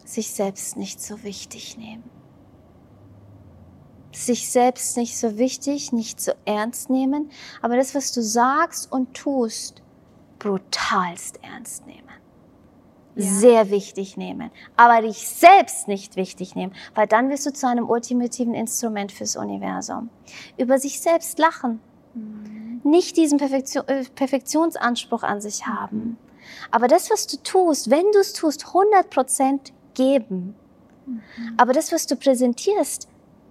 sich selbst nicht so wichtig nehmen. Sich selbst nicht so wichtig, nicht so ernst nehmen, aber das, was du sagst und tust, brutalst ernst nehmen. Ja. Sehr wichtig nehmen, aber dich selbst nicht wichtig nehmen, weil dann wirst du zu einem ultimativen Instrument fürs Universum. Über sich selbst lachen, mhm. nicht diesen Perfektion, äh, Perfektionsanspruch an sich haben. Aber das, was du tust, wenn du es tust, 100% geben. Mhm. Aber das, was du präsentierst,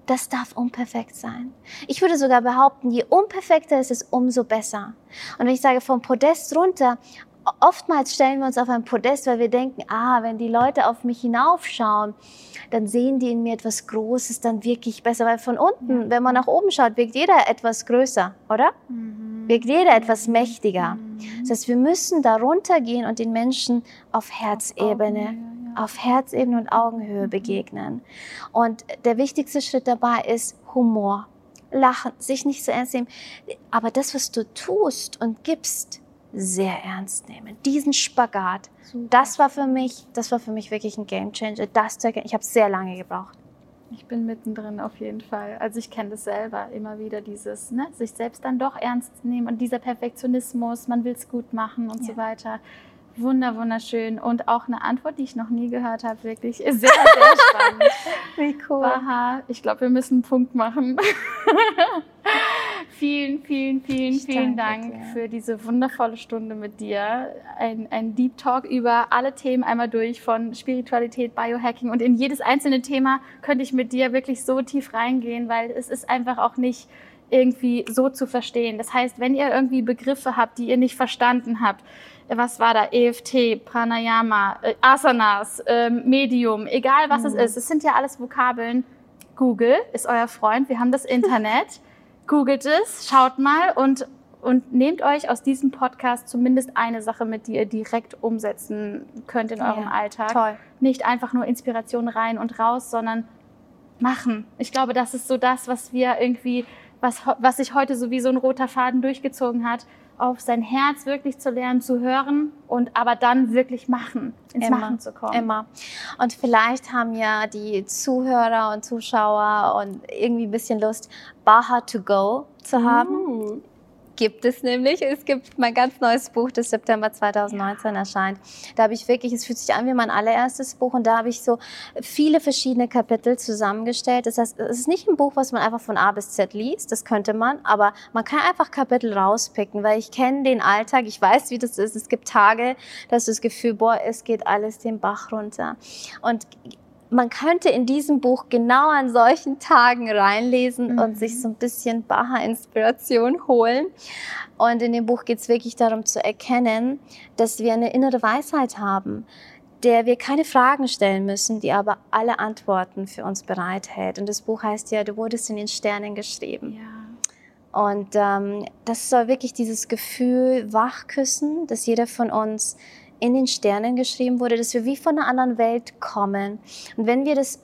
das darf unperfekt sein. Ich würde sogar behaupten, je unperfekter es ist, umso besser. Und wenn ich sage vom Podest runter, oftmals stellen wir uns auf ein Podest, weil wir denken, ah, wenn die Leute auf mich hinaufschauen, dann sehen die in mir etwas Großes, dann wirklich besser. Weil von unten, ja. wenn man nach oben schaut, wirkt jeder etwas größer, oder? Mhm. Wirkt jeder etwas mächtiger. Mhm. Das heißt, wir müssen da runtergehen und den Menschen auf Herzebene auf Herzebene und Augenhöhe mhm. begegnen. Und der wichtigste Schritt dabei ist Humor. Lachen, sich nicht so ernst nehmen. Aber das, was du tust und gibst, sehr ernst nehmen. Diesen Spagat, Super. das war für mich, das war für mich wirklich ein Game Changer. Das ich habe sehr lange gebraucht. Ich bin mittendrin auf jeden Fall. Also ich kenne das selber immer wieder, dieses, ne, sich selbst dann doch ernst nehmen und dieser Perfektionismus, man will es gut machen und ja. so weiter. Wunder, wunderschön. Und auch eine Antwort, die ich noch nie gehört habe, wirklich sehr, sehr spannend. (laughs) Wie cool. Aha, ich glaube, wir müssen einen Punkt machen. (laughs) vielen, vielen, vielen, ich vielen Dank dir. für diese wundervolle Stunde mit dir. Ein, ein Deep Talk über alle Themen einmal durch, von Spiritualität, Biohacking und in jedes einzelne Thema könnte ich mit dir wirklich so tief reingehen, weil es ist einfach auch nicht irgendwie so zu verstehen. Das heißt, wenn ihr irgendwie Begriffe habt, die ihr nicht verstanden habt, was war da, EFT, Pranayama, äh, Asanas, äh, Medium, egal was mhm. es ist, es sind ja alles Vokabeln. Google ist euer Freund, wir haben das (laughs) Internet. Googelt es, schaut mal und, und nehmt euch aus diesem Podcast zumindest eine Sache mit, die ihr direkt umsetzen könnt in eurem ja, Alltag. Toll. Nicht einfach nur Inspiration rein und raus, sondern machen. Ich glaube, das ist so das, was wir irgendwie, was, was sich heute so wie so ein roter Faden durchgezogen hat auf sein Herz wirklich zu lernen, zu hören und aber dann wirklich machen, ins immer, Machen zu kommen. Immer. Und vielleicht haben ja die Zuhörer und Zuschauer und irgendwie ein bisschen Lust, Baha to go zu haben. Uh gibt es nämlich. Es gibt mein ganz neues Buch, das September 2019 ja. erscheint. Da habe ich wirklich, es fühlt sich an wie mein allererstes Buch und da habe ich so viele verschiedene Kapitel zusammengestellt. Das heißt, es ist nicht ein Buch, was man einfach von A bis Z liest, das könnte man, aber man kann einfach Kapitel rauspicken, weil ich kenne den Alltag, ich weiß, wie das ist. Es gibt Tage, da hast du das Gefühl, boah, es geht alles den Bach runter. Und man könnte in diesem Buch genau an solchen Tagen reinlesen mhm. und sich so ein bisschen Baha-Inspiration holen. Und in dem Buch geht es wirklich darum zu erkennen, dass wir eine innere Weisheit haben, der wir keine Fragen stellen müssen, die aber alle Antworten für uns bereithält. Und das Buch heißt ja, du wurdest in den Sternen geschrieben. Ja. Und ähm, das soll wirklich dieses Gefühl wachküssen, dass jeder von uns in den Sternen geschrieben wurde, dass wir wie von einer anderen Welt kommen. Und wenn wir das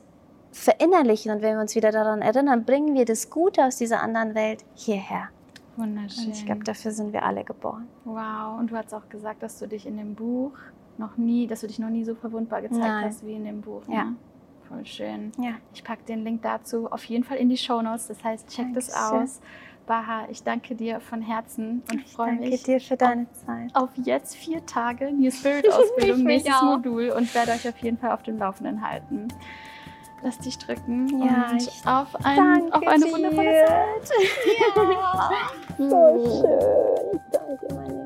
verinnerlichen und wenn wir uns wieder daran erinnern, bringen wir das Gute aus dieser anderen Welt hierher. Wunderschön. Und ich glaube, dafür sind wir alle geboren. Wow. Und du hast auch gesagt, dass du dich in dem Buch noch nie, dass du dich noch nie so verwundbar gezeigt Nein. hast wie in dem Buch. Ja. Ne? Voll schön. Ja. Ich packe den Link dazu auf jeden Fall in die Show Notes. Das heißt, check Dankeschön. das aus. Baha, ich danke dir von Herzen und freue mich. Danke dir für deine auf, Zeit. Auf jetzt vier Tage New Spirit Ausbildung, (laughs) nächstes Modul und werde euch auf jeden Fall auf dem Laufenden halten. Lass dich drücken ja, und auf, ein, auf eine dir. wundervolle Zeit. (laughs) Ja. (laughs) so schön.